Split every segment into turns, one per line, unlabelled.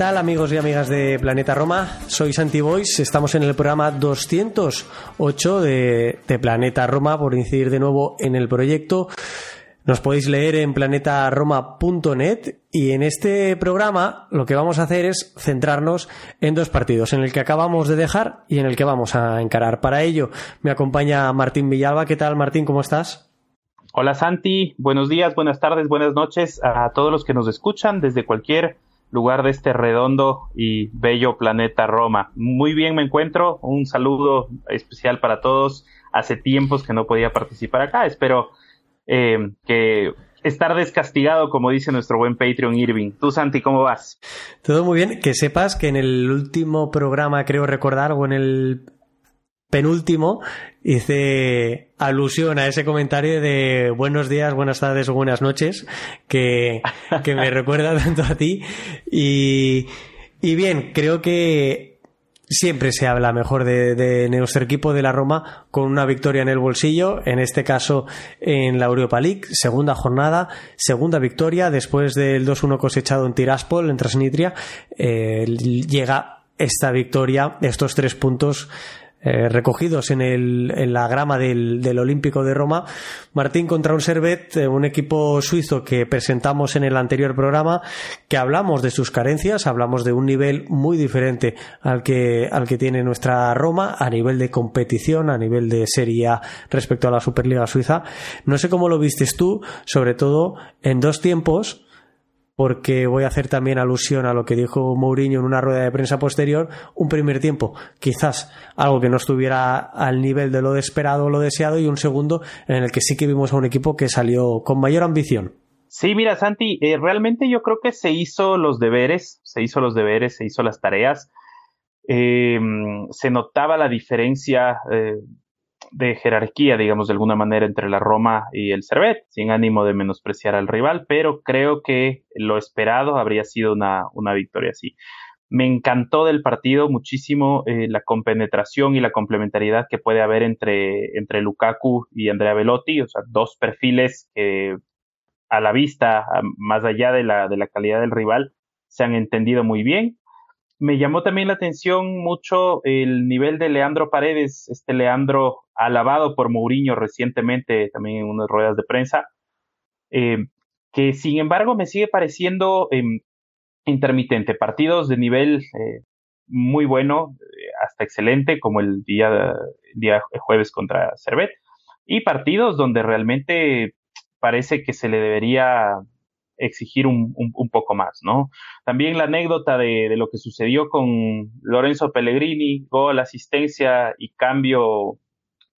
Tal amigos y amigas de Planeta Roma? Soy Santi Boys, estamos en el programa 208 de, de, Planeta Roma, por incidir de nuevo en el proyecto. Nos podéis leer en planetaroma.net y en este programa lo que vamos a hacer es centrarnos en dos partidos, en el que acabamos de dejar y en el que vamos a encarar. Para ello me acompaña Martín Villalba. ¿Qué tal Martín? ¿Cómo estás?
Hola Santi, buenos días, buenas tardes, buenas noches a todos los que nos escuchan desde cualquier lugar de este redondo y bello planeta Roma. Muy bien me encuentro, un saludo especial para todos. Hace tiempos que no podía participar acá, espero eh, que estar descastigado, como dice nuestro buen Patreon Irving. Tú, Santi, ¿cómo vas?
Todo muy bien. Que sepas que en el último programa, creo recordar, o en el penúltimo hice alusión a ese comentario de buenos días, buenas tardes o buenas noches que, que me recuerda tanto a ti. Y, y bien, creo que siempre se habla mejor de, de, nuestro equipo de la Roma con una victoria en el bolsillo, en este caso en la Europa League, segunda jornada, segunda victoria después del 2-1 cosechado en Tiraspol, en Transnistria, eh, llega esta victoria, estos tres puntos eh, recogidos en, el, en la grama del, del, Olímpico de Roma. Martín contra un Servet, eh, un equipo suizo que presentamos en el anterior programa, que hablamos de sus carencias, hablamos de un nivel muy diferente al que, al que tiene nuestra Roma a nivel de competición, a nivel de Serie A respecto a la Superliga Suiza. No sé cómo lo vistes tú, sobre todo en dos tiempos porque voy a hacer también alusión a lo que dijo Mourinho en una rueda de prensa posterior, un primer tiempo quizás algo que no estuviera al nivel de lo esperado o lo deseado y un segundo en el que sí que vimos a un equipo que salió con mayor ambición.
Sí, mira, Santi, eh, realmente yo creo que se hizo los deberes, se hizo los deberes, se hizo las tareas. Eh, se notaba la diferencia eh, de jerarquía, digamos, de alguna manera entre la Roma y el Servet, sin ánimo de menospreciar al rival, pero creo que lo esperado habría sido una, una victoria así. Me encantó del partido muchísimo eh, la compenetración y la complementariedad que puede haber entre, entre Lukaku y Andrea Velotti, o sea, dos perfiles que a la vista, más allá de la, de la calidad del rival, se han entendido muy bien me llamó también la atención mucho el nivel de Leandro Paredes, este Leandro alabado por Mourinho recientemente, también en unas ruedas de prensa, eh, que sin embargo me sigue pareciendo eh, intermitente. Partidos de nivel eh, muy bueno, eh, hasta excelente, como el día, día jueves contra Servet, y partidos donde realmente parece que se le debería exigir un, un, poco más, ¿no? También la anécdota de, de, lo que sucedió con Lorenzo Pellegrini, gol, asistencia y cambio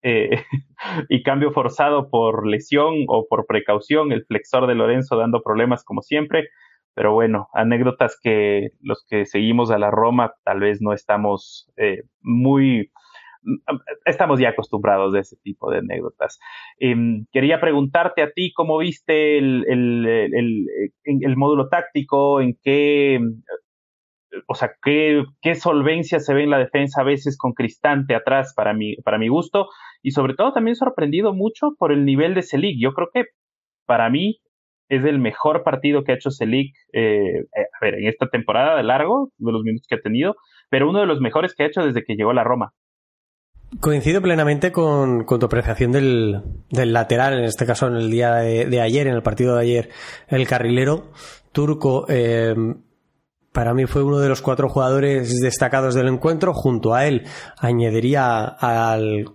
eh, y cambio forzado por lesión o por precaución, el flexor de Lorenzo dando problemas como siempre, pero bueno, anécdotas que los que seguimos a la Roma tal vez no estamos eh, muy estamos ya acostumbrados de ese tipo de anécdotas. Eh, quería preguntarte a ti cómo viste el, módulo táctico, en qué, o sea, qué, qué solvencia se ve en la defensa a veces con Cristante atrás para mi, para mi gusto, y sobre todo también sorprendido mucho por el nivel de Selig. Yo creo que para mí es el mejor partido que ha hecho Selig, eh, eh, en esta temporada de largo, de los minutos que ha tenido, pero uno de los mejores que ha hecho desde que llegó a la Roma.
Coincido plenamente con, tu apreciación del, lateral, en este caso en el día de, ayer, en el partido de ayer, el carrilero turco. Eh, para mí fue uno de los cuatro jugadores destacados del encuentro. Junto a él añadiría al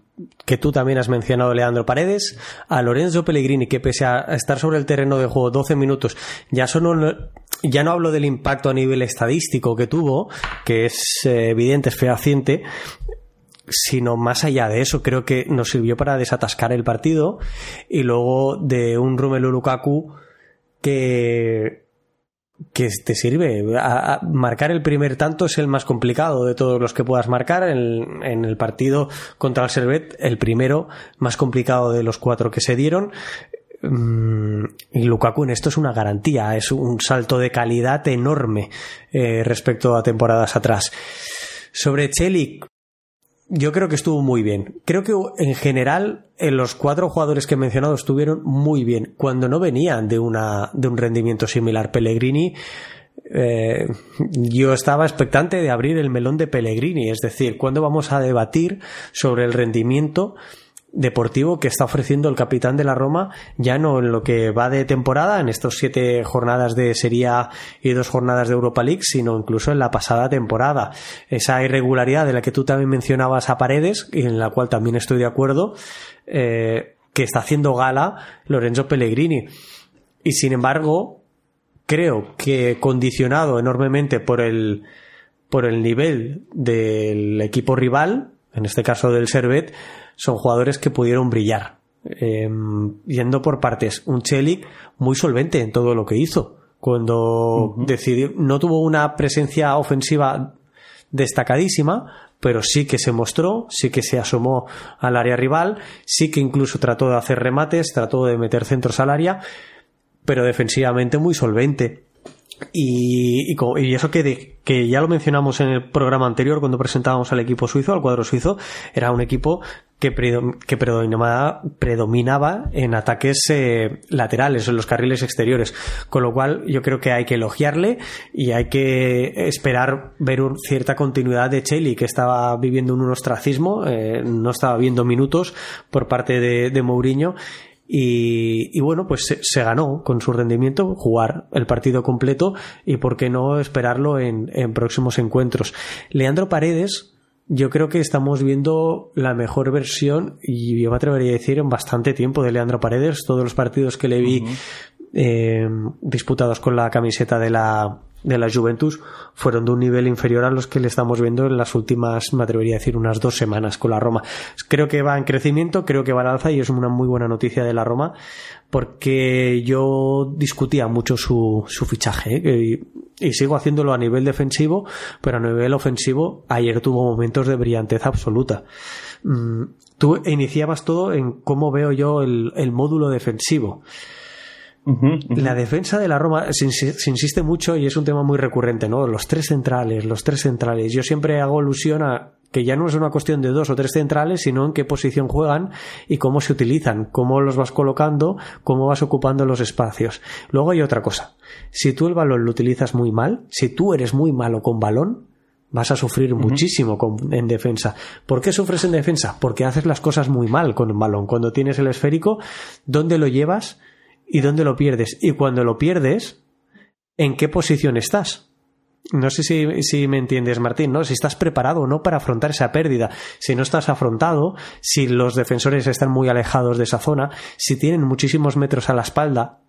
que tú también has mencionado, Leandro Paredes, a Lorenzo Pellegrini, que pese a estar sobre el terreno de juego 12 minutos, ya, son, ya no hablo del impacto a nivel estadístico que tuvo, que es eh, evidente, es fehaciente, sino más allá de eso, creo que nos sirvió para desatascar el partido y luego de un Romelu Lukaku que que te sirve. A, marcar el primer tanto es el más complicado de todos los que puedas marcar. En, el partido contra el Servet, el primero más complicado de los cuatro que se dieron. Mm, y Lukaku en esto es una garantía, es un salto de calidad enorme eh, respecto a temporadas atrás. Sobre Chelik, yo creo que estuvo muy bien. Creo que en general en los cuatro jugadores que he mencionado estuvieron muy bien. Cuando no venían de, una, de un rendimiento similar Pellegrini, eh, yo estaba expectante de abrir el melón de Pellegrini. Es decir, ¿cuándo vamos a debatir sobre el rendimiento deportivo que está ofreciendo el capitán de la Roma, ya no en lo que va de temporada, en estos siete jornadas de Serie A y dos jornadas de Europa League, sino incluso en la pasada temporada. Esa irregularidad de la que tú también mencionabas a Paredes, y en la cual también estoy de acuerdo, eh, que está haciendo gala Lorenzo Pellegrini. Y sin embargo, creo que condicionado enormemente por el, por el nivel del equipo rival, en este caso del Servet, son jugadores que pudieron brillar. Em, yendo por partes, un Chelik muy solvente en todo lo que hizo. Cuando decidió, no tuvo una presencia ofensiva destacadísima, pero sí que se mostró, sí que se asomó al área rival, sí que incluso trató de hacer remates, trató de meter centros al área, pero defensivamente muy solvente. Y, y, eso que, que ya lo mencionamos en el programa anterior cuando presentábamos al equipo suizo, al cuadro suizo, era un equipo que, que predominaba, predominaba, en ataques eh, laterales, en los carriles exteriores. Con lo cual yo creo que hay que elogiarle y hay que esperar ver cierta continuidad de Cheli, que estaba viviendo un ostracismo, eh, no estaba viendo minutos por parte de, de Mourinho y, bueno, pues se, ganó con su rendimiento jugar el partido completo y por qué no esperarlo en, en próximos encuentros. Leandro Paredes, yo creo que estamos viendo la mejor versión y yo me atrevería a decir en bastante tiempo de Leandro Paredes. Todos los partidos que le vi eh, disputados con la camiseta de la, de la Juventus fueron de un nivel inferior a los que le estamos viendo en las últimas, me atrevería a decir, unas dos semanas con la Roma. Creo que va en crecimiento, creo que va al alza y es una muy buena noticia de la Roma porque yo discutía mucho su, su fichaje ¿eh? y, sigo haciéndolo a nivel defensivo, pero a nivel ofensivo ayer tuvo momentos de brillantez absoluta. Mm, tú iniciabas todo en cómo veo yo el, el módulo defensivo. La defensa de la Roma se, insiste mucho y es un tema muy recurrente, ¿no? Los tres centrales, los tres centrales. Yo siempre hago alusión a que ya no es una cuestión de dos o tres centrales, sino en qué posición juegan y cómo se utilizan, cómo los vas colocando, cómo vas ocupando los espacios. Luego hay otra cosa. Si tú el balón lo utilizas muy mal, si tú eres muy malo con balón, vas a sufrir muchísimo en defensa. ¿Por qué sufres en defensa? Porque haces las cosas muy mal con el balón. Cuando tienes el esférico, ¿dónde lo llevas? Y dónde lo pierdes. Y cuando lo pierdes, ¿en qué posición estás? No sé si, me entiendes, Martín, ¿no? Si estás preparado o no para afrontar esa pérdida. Si no estás afrontado, si los defensores están muy alejados de esa zona, si tienen muchísimos metros a la espalda.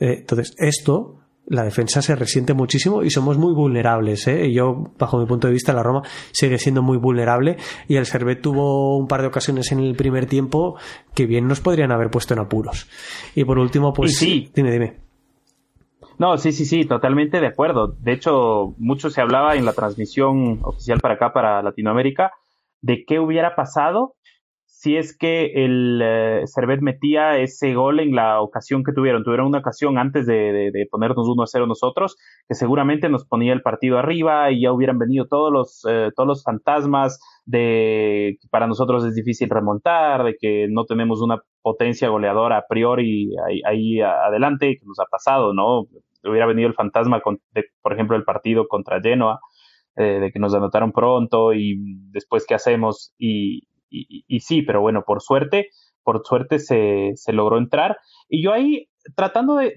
Eh, entonces, esto la defensa se resiente muchísimo y somos muy vulnerables. ¿eh? Yo, bajo mi punto de vista, la Roma sigue siendo muy vulnerable y el Servet tuvo un par de ocasiones en el primer tiempo que bien nos podrían haber puesto en apuros. Y por último, pues
sí.
dime, dime.
No, sí, sí, sí, totalmente de acuerdo. De hecho, mucho se hablaba en la transmisión oficial para acá, para Latinoamérica, de qué hubiera pasado si es que el eh, Servet metía ese gol en la ocasión que tuvieron. Tuvieron una ocasión antes de, de, ponernos 1 a 0 nosotros, que seguramente nos ponía el partido arriba y ya hubieran venido todos los, eh, todos los fantasmas de que para nosotros es difícil remontar, de que no tenemos una potencia goleadora a priori ahí, adelante, que nos ha pasado, ¿no? Hubiera venido el fantasma, con, de, por ejemplo, el partido contra Genoa, eh, de que nos anotaron pronto y después qué hacemos y, y, sí, pero bueno, por suerte, por suerte se, se logró entrar. Y yo ahí tratando de,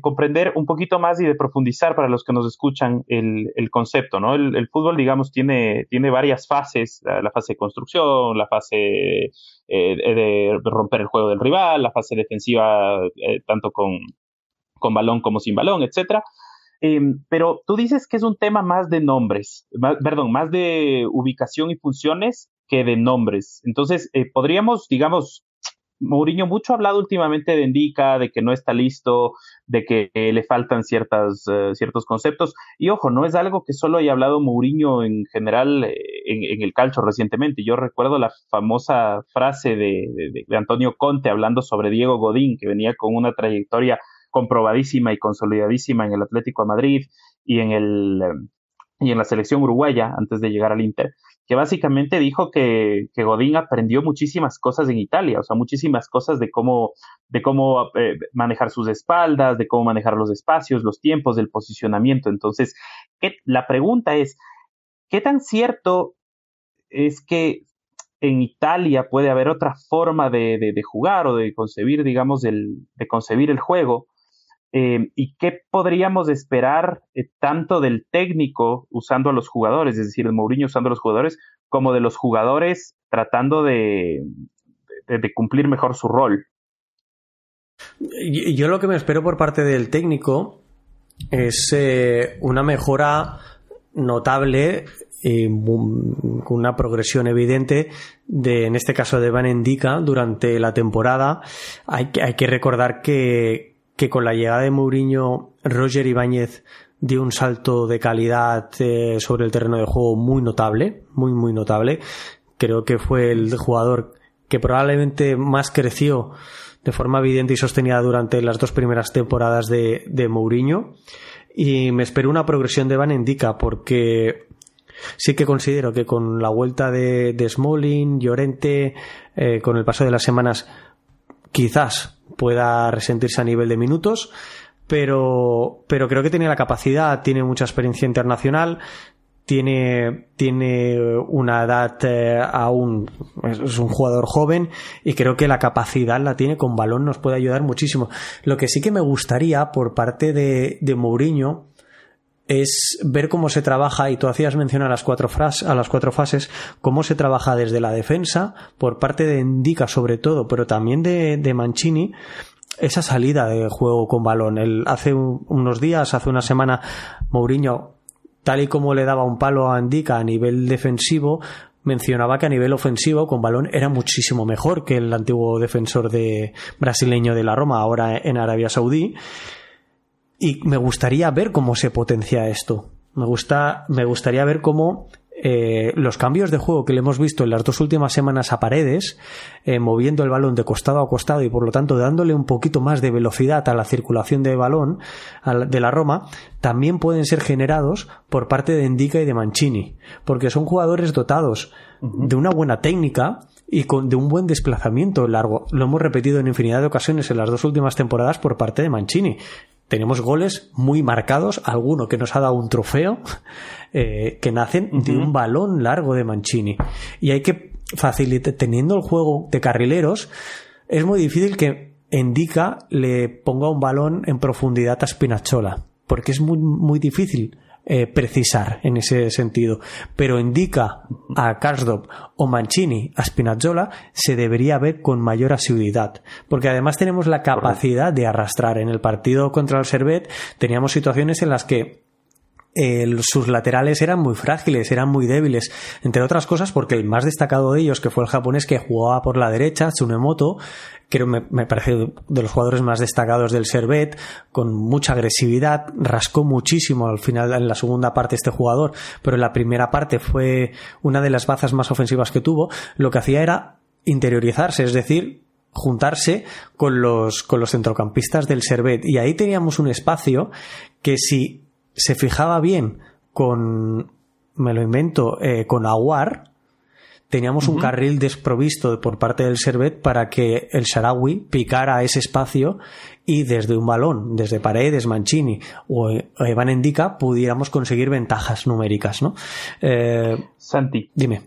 comprender un poquito más y de profundizar para los que nos escuchan el, concepto, ¿no? El, fútbol, digamos, tiene, tiene varias fases, la, fase de construcción, la fase eh, de romper el juego del rival, la fase defensiva eh, tanto con, con balón como sin balón, etcétera. Em, pero tú dices que es un tema más de nombres, perdón, más de ubicación y funciones que de nombres. Entonces, eh, podríamos, digamos, Mourinho mucho ha hablado últimamente de Indica, de que no está listo, de que le faltan ciertas, eh, ciertos conceptos. Y ojo, no es algo que solo haya hablado Mourinho en general eh, en, el calcio recientemente. Yo recuerdo la famosa frase de, de, Antonio Conte hablando sobre Diego Godín, que venía con una trayectoria comprobadísima y consolidadísima en el Atlético de Madrid y en, el, y en la selección uruguaya antes de llegar al Inter, que básicamente dijo que, que Godín aprendió muchísimas cosas en Italia, o sea, muchísimas cosas de cómo, de cómo eh, manejar sus espaldas, de cómo manejar los espacios, los tiempos, del posicionamiento. Entonces, la pregunta es, ¿qué tan cierto es que en Italia puede haber otra forma de, de, jugar o de concebir, digamos, el, de concebir el juego eh, ¿Y qué podríamos esperar eh, tanto del técnico usando a los jugadores, es decir, el Mourinho usando a los jugadores, como de los jugadores tratando de, de, cumplir mejor su rol?
Yo lo que me espero por parte del técnico es eh, una mejora notable con una progresión evidente de, en este caso de Van Endika durante la temporada. Hay que, hay que recordar que, que con la llegada de Mourinho, Roger Ibáñez dio un salto de calidad eh, sobre el terreno de juego muy notable, muy, muy notable. Creo que fue el jugador que probablemente más creció de forma evidente y sostenida durante las dos primeras temporadas de, de Mourinho. Y me espero una progresión de Van Endika porque sí que considero que con la vuelta de, de Smalling, Llorente, eh, con el paso de las semanas, quizás pueda resentirse a nivel de minutos, pero, pero creo que tiene la capacidad, tiene mucha experiencia internacional, tiene, tiene una edad eh, aún, es un jugador joven y creo que la capacidad la tiene con balón, nos puede ayudar muchísimo. Lo que sí que me gustaría por parte de, de Mourinho es ver cómo se trabaja, y tú hacías mención a las cuatro, a las cuatro fases, cómo se trabaja desde la defensa, por parte de Indica sobre todo, pero también de, de Mancini, esa salida de juego con balón. El, hace unos días, hace una semana, Mourinho, tal y como le daba un palo a Indica a nivel defensivo, mencionaba que a nivel ofensivo con balón era muchísimo mejor que el antiguo defensor de brasileño de la Roma, ahora en Arabia Saudí y me gustaría ver cómo se potencia esto. Me, gusta, me gustaría ver cómo eh, los cambios de juego que le hemos visto en las dos últimas semanas a paredes, eh, moviendo el balón de costado a costado y por lo tanto dándole un poquito más de velocidad a la circulación de balón de la Roma, también pueden ser generados por parte de Indica y de Mancini, porque son jugadores dotados de una buena técnica y con, de un buen desplazamiento largo. Lo hemos repetido en infinidad de ocasiones en las dos últimas temporadas por parte de Mancini tenemos goles muy marcados, alguno que nos ha dado un trofeo, eh, que nacen de un balón largo de Mancini. Y hay que facilitar, teniendo el juego de carrileros, es muy difícil que Endica le ponga un balón en profundidad a Spinazzola, porque es muy, muy difícil eh, precisar en ese sentido. Pero indica a Karsdorp o Mancini a Spinazzola se debería ver con mayor asiduidad. Porque además tenemos la capacidad de arrastrar. En el partido contra el Servet teníamos situaciones en las que sus laterales eran muy frágiles, eran muy débiles, entre otras cosas porque el más destacado de ellos, que fue el japonés que jugaba por la derecha, Tsunemoto, creo me, me parece de los jugadores más destacados del Servet, con mucha agresividad, rascó muchísimo al final en la segunda parte este jugador, pero en la primera parte fue una de las bazas más ofensivas que tuvo, lo que hacía era interiorizarse, es decir, juntarse con los, con los centrocampistas del Servet. Y ahí teníamos un espacio que si se fijaba bien con, me lo invento, eh, con Aguar, teníamos un carril desprovisto por parte del Servet para que el Sarawi picara ese espacio y desde un balón, desde Paredes, Mancini o Evan Endica pudiéramos conseguir ventajas numéricas, ¿no?
Eh, Santi.
Dime.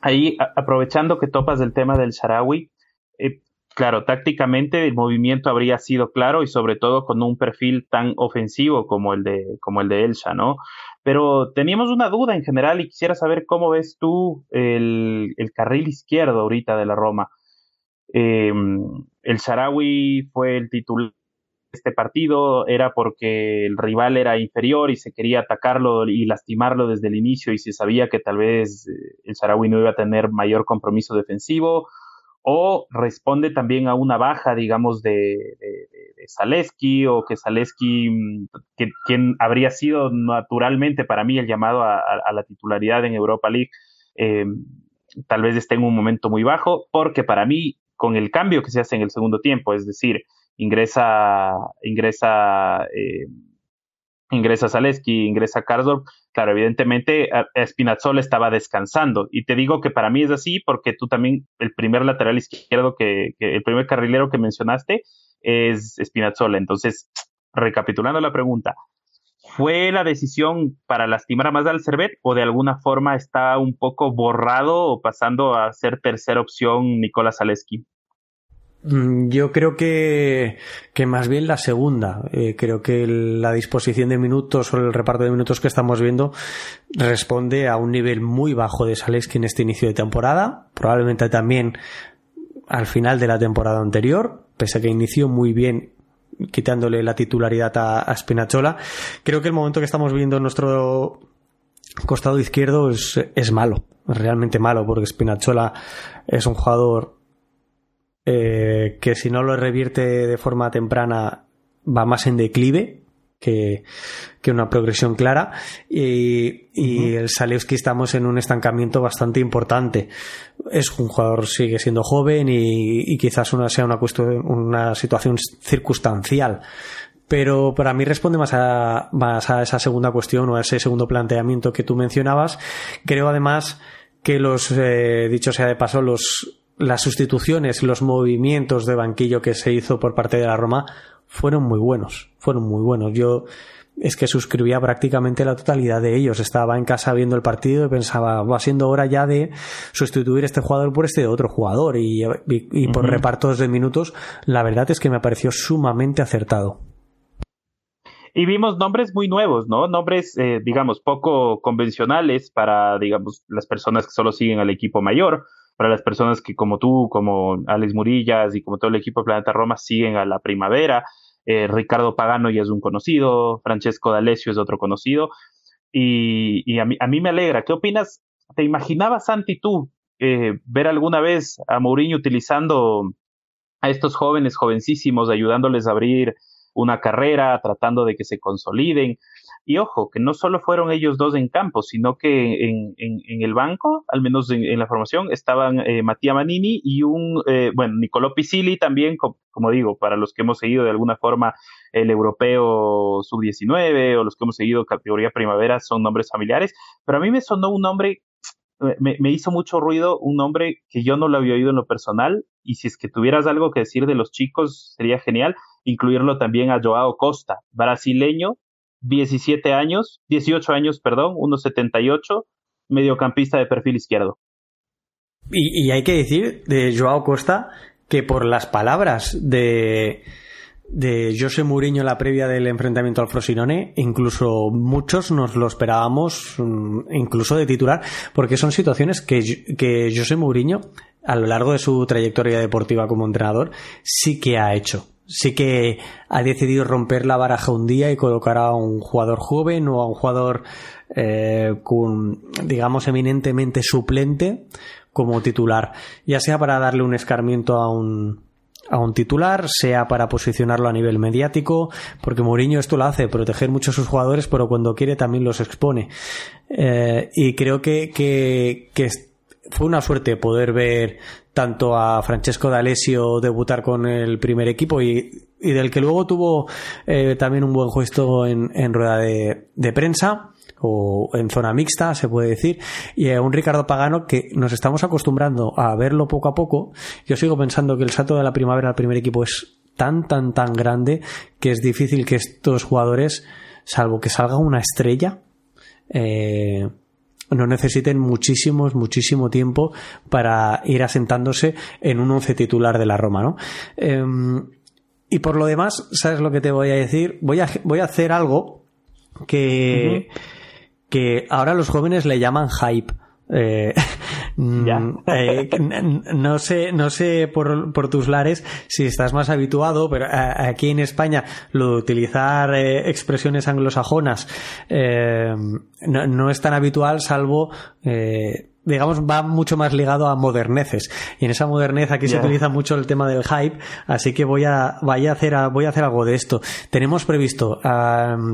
Ahí, aprovechando que topas del tema del Sarawi, claro, tácticamente el movimiento habría sido claro y sobre todo con un perfil tan ofensivo como el de, como el de Elsa, ¿no? Pero teníamos una duda en general y quisiera saber cómo ves tú el, carril izquierdo ahorita de la Roma. Em, el Sarawi fue el titular de este partido, era porque el rival era inferior y se quería atacarlo y lastimarlo desde el inicio y se sabía que tal vez eh, el Sarawi no iba a tener mayor compromiso defensivo o responde también a una baja, digamos, de, de, Zaleski o que Zaleski, mm, quien habría sido naturalmente para mí el llamado a, la titularidad en Europa League, eh, tal vez esté en un momento muy bajo, porque para mí, con el cambio que se hace en el segundo tiempo, es decir, ingresa, ingresa, eh, ingresa Zaleski, ingresa Karsdorp, claro, evidentemente Spinazzola estaba descansando. Y te digo que para mí es así porque tú también, el primer lateral izquierdo que, el primer carrilero que mencionaste es Spinazzola. Entonces, recapitulando la pregunta, ¿fue la decisión para lastimar más al Cervet o de alguna forma está un poco borrado o pasando a ser tercera opción Nicolás Zaleski?
Mm, yo creo que, que más bien la segunda. Eh, creo que la disposición de minutos o el reparto de minutos que estamos viendo responde a un nivel muy bajo de Saleski en este inicio de temporada. Probablemente también al final de la temporada anterior, pese a que inició muy bien quitándole la titularidad a, a Spinachola. Creo que el momento que estamos viendo en nuestro costado izquierdo es, es malo, realmente malo, porque Spinachola es un jugador eh, que si no lo revierte de forma temprana va más en declive que, que una progresión clara y, y el Salewski estamos en un estancamiento bastante importante. Es un jugador, sigue siendo joven y, y quizás una, sea una, cuestión, una situación circunstancial pero para mí responde más a, más a esa segunda cuestión o a ese segundo planteamiento que tú mencionabas. Creo además que los, eh, dicho sea de paso, los, las sustituciones, los movimientos de banquillo que se hizo por parte de la Roma fueron muy buenos, fueron muy buenos. Yo es que suscribía prácticamente la totalidad de ellos. Estaba en casa viendo el partido y pensaba, va siendo hora ya de sustituir este jugador por este otro jugador. Y, por repartos de minutos, la verdad es que me pareció sumamente acertado.
Y vimos nombres muy nuevos, ¿no? Nombres, eh, digamos, poco convencionales para, digamos, las personas que solo siguen al equipo mayor para las personas que como tú, como Alex Murillas y como todo el equipo de Planeta Roma siguen a la primavera. Eh, Ricardo Pagano ya es un conocido, Francesco D'Alessio es otro conocido. Y, a, mí, a, mí, me alegra. ¿Qué opinas? ¿Te imaginabas, Santi, tú, eh, ver alguna vez a Mourinho utilizando a estos jóvenes, jovencísimos, ayudándoles a abrir una carrera, tratando de que se consoliden? Y ojo, que no solo fueron ellos dos en campo, sino que en, en, el banco, al menos en, la formación, estaban eh, Matías Manini y un, eh, bueno, Nicolò Pisilli también, como, digo, para los que hemos seguido de alguna forma el europeo sub-19 o los que hemos seguido categoría primavera, son nombres familiares, pero a mí me sonó un nombre me, me, hizo mucho ruido un nombre que yo no lo había oído en lo personal y si es que tuvieras algo que decir de los chicos sería genial incluirlo también a Joao Costa, brasileño 17 años, 18 años, perdón, 1.78, mediocampista de perfil izquierdo.
Y, hay que decir de Joao Costa que por las palabras de, de José Mourinho la previa del enfrentamiento al Frosinone, incluso muchos nos lo esperábamos, mm, incluso de titular, porque son situaciones que, que José Mourinho, a lo largo de su trayectoria deportiva como entrenador, sí que ha hecho sí que ha decidido romper la baraja un día y colocar a un jugador joven o a un jugador eh, con, digamos, eminentemente suplente como titular, ya sea para darle un escarmiento a un, a un titular, sea para posicionarlo a nivel mediático, porque Mourinho esto lo hace, proteger mucho a sus jugadores, pero cuando quiere también los expone. Eh, y creo que, que, que fue una suerte poder ver tanto a Francesco D'Alessio debutar con el primer equipo y, del que luego tuvo eh, también un buen gesto en, rueda de, prensa o en zona mixta, se puede decir, y a un Ricardo Pagano que nos estamos acostumbrando a verlo poco a poco. Yo sigo pensando que el salto de la primavera al primer equipo es tan, tan, tan grande que es difícil que estos jugadores, salvo que salga una estrella, eh, no necesiten muchísimos, muchísimo tiempo para ir asentándose en un once titular de la Roma, ¿no? Em, y por lo demás, ¿sabes lo que te voy a decir? Voy a, voy a hacer algo que, que ahora los jóvenes le llaman hype. Eh, mm, eh, no sé, no sé por, por, tus lares si estás más habituado, pero aquí en España lo de utilizar eh, expresiones anglosajonas no, no, es tan habitual, salvo digamos, va mucho más ligado a moderneces. Y en esa modernez aquí se utiliza mucho el tema del hype, así que voy a, voy a hacer, voy a hacer algo de esto. Tenemos previsto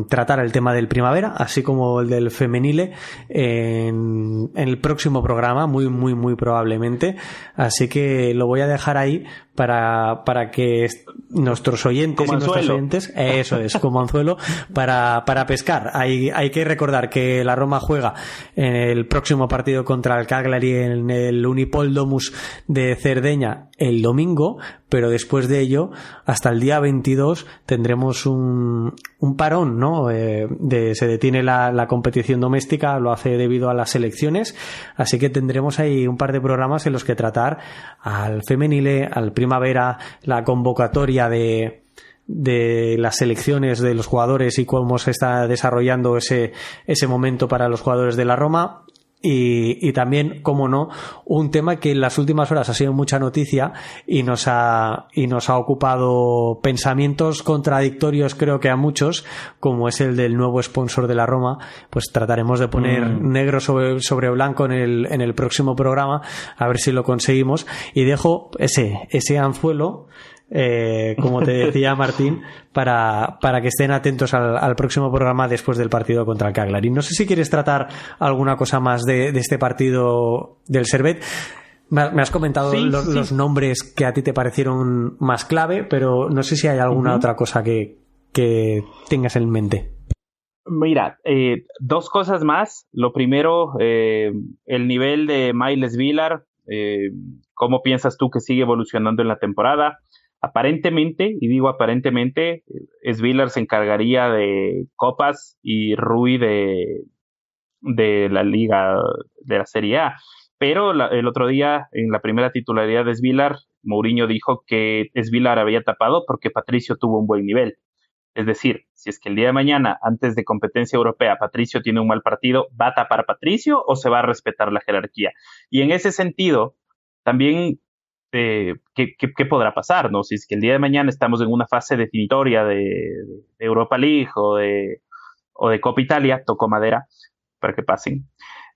tratar el tema del primavera, así como el del femenile, en, en, el próximo programa, muy, muy, muy probablemente. Así que lo voy a dejar ahí para, para que nuestros oyentes y nuestros oyentes, eso es, como anzuelo, para, para pescar. Hay, hay que recordar que la Roma juega en el próximo partido contra el Cagliari en el Unipol Domus de Cerdeña el domingo, pero después de ello, hasta el día 22, tendremos un, un parón, ¿no? Eh, de, se detiene la, competición doméstica, lo hace debido a las elecciones, así que tendremos ahí un par de programas en los que tratar al femenile, al primavera, la convocatoria de, de las elecciones de los jugadores y cómo se está desarrollando ese, ese momento para los jugadores de la Roma y, y, también, como no, un tema que en las últimas horas ha sido mucha noticia y nos ha, y nos ha ocupado pensamientos contradictorios, creo que a muchos, como es el del nuevo sponsor de la Roma, pues trataremos de poner mm. negro sobre, sobre blanco en el, en el próximo programa, a ver si lo conseguimos. Y dejo ese, ese anzuelo eh, como te decía Martín, para, para que estén atentos al, próximo programa después del partido contra el Cagliari. No sé si quieres tratar alguna cosa más de, este partido del Servet. Me, has comentado los, nombres que a ti te parecieron más clave, pero no sé si hay alguna otra cosa que, que tengas en mente.
Mira, eh, dos cosas más. Lo primero, eh, el nivel de Miles Villar. ¿Cómo piensas tú que sigue evolucionando en la temporada? Aparentemente, y digo aparentemente, Svillar se encargaría de Copas y Rui de, de la Liga de la Serie A. Pero el otro día, en la primera titularidad de Svillar, Mourinho dijo que Svillar había tapado porque Patricio tuvo un buen nivel. Es decir, si es que el día de mañana, antes de competencia europea, Patricio tiene un mal partido, ¿va a tapar Patricio o se va a respetar la jerarquía? Y en ese sentido, también eh, ¿qué, podrá pasar, ¿no? Si es que el día de mañana estamos en una fase definitoria de, Europa League o de, o de Copa Italia, toco madera para que pasen.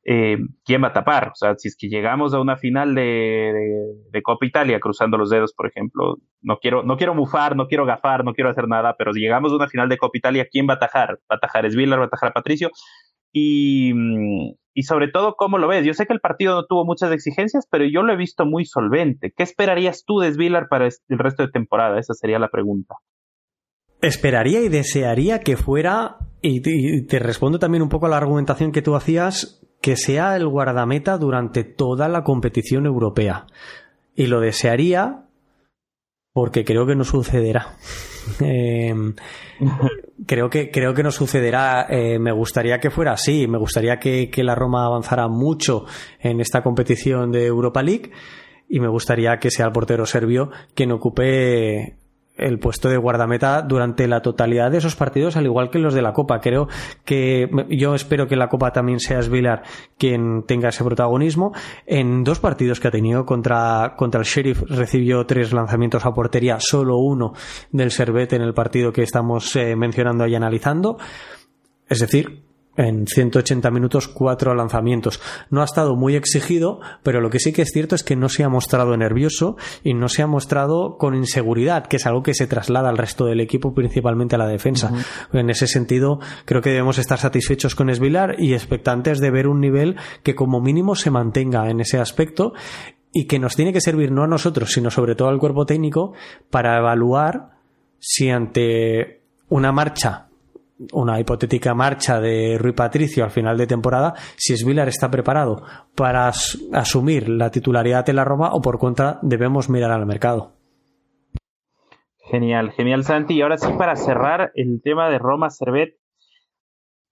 Eh, ¿Quién va a tapar? O sea, si es que llegamos a una final de, de, Copa Italia, cruzando los dedos, por ejemplo, no quiero, no quiero mufar, no quiero gafar, no quiero hacer nada, pero si llegamos a una final de Copa Italia, ¿quién va a atajar? ¿Va a atajar Svillar? ¿Va a atajar a Patricio? Y, y sobre todo, ¿cómo lo ves? Yo sé que el partido no tuvo muchas exigencias, pero yo lo he visto muy solvente. ¿Qué esperarías tú de Svillar para el resto de temporada? Esa sería la pregunta.
Esperaría y desearía que fuera, y te, respondo también un poco a la argumentación que tú hacías, que sea el guardameta durante toda la competición europea. Y lo desearía porque creo que no sucederá. Em, creo que creo que no sucederá. Eh, me gustaría que fuera así. Me gustaría que, que, la Roma avanzara mucho en esta competición de Europa League y me gustaría que sea el portero serbio quien ocupe el puesto de guardameta durante la totalidad de esos partidos, al igual que los de la Copa. Creo que yo espero que la Copa también sea Svilar quien tenga ese protagonismo. En dos partidos que ha tenido contra, contra el Sheriff recibió tres lanzamientos a portería, solo uno del Servet en el partido que estamos eh, mencionando y analizando. Es decir, en 180 minutos cuatro lanzamientos. No ha estado muy exigido, pero lo que sí que es cierto es que no se ha mostrado nervioso y no se ha mostrado con inseguridad, que es algo que se traslada al resto del equipo, principalmente a la defensa. En ese sentido, creo que debemos estar satisfechos con Esvilar y expectantes de ver un nivel que como mínimo se mantenga en ese aspecto y que nos tiene que servir no a nosotros, sino sobre todo al cuerpo técnico para evaluar si ante una marcha una hipotética marcha de Rui Patricio al final de temporada, si Svilar está preparado para asumir la titularidad de la Roma o por contra debemos mirar al mercado.
Genial, genial Santi. Y ahora sí, para cerrar el tema de Roma Servet,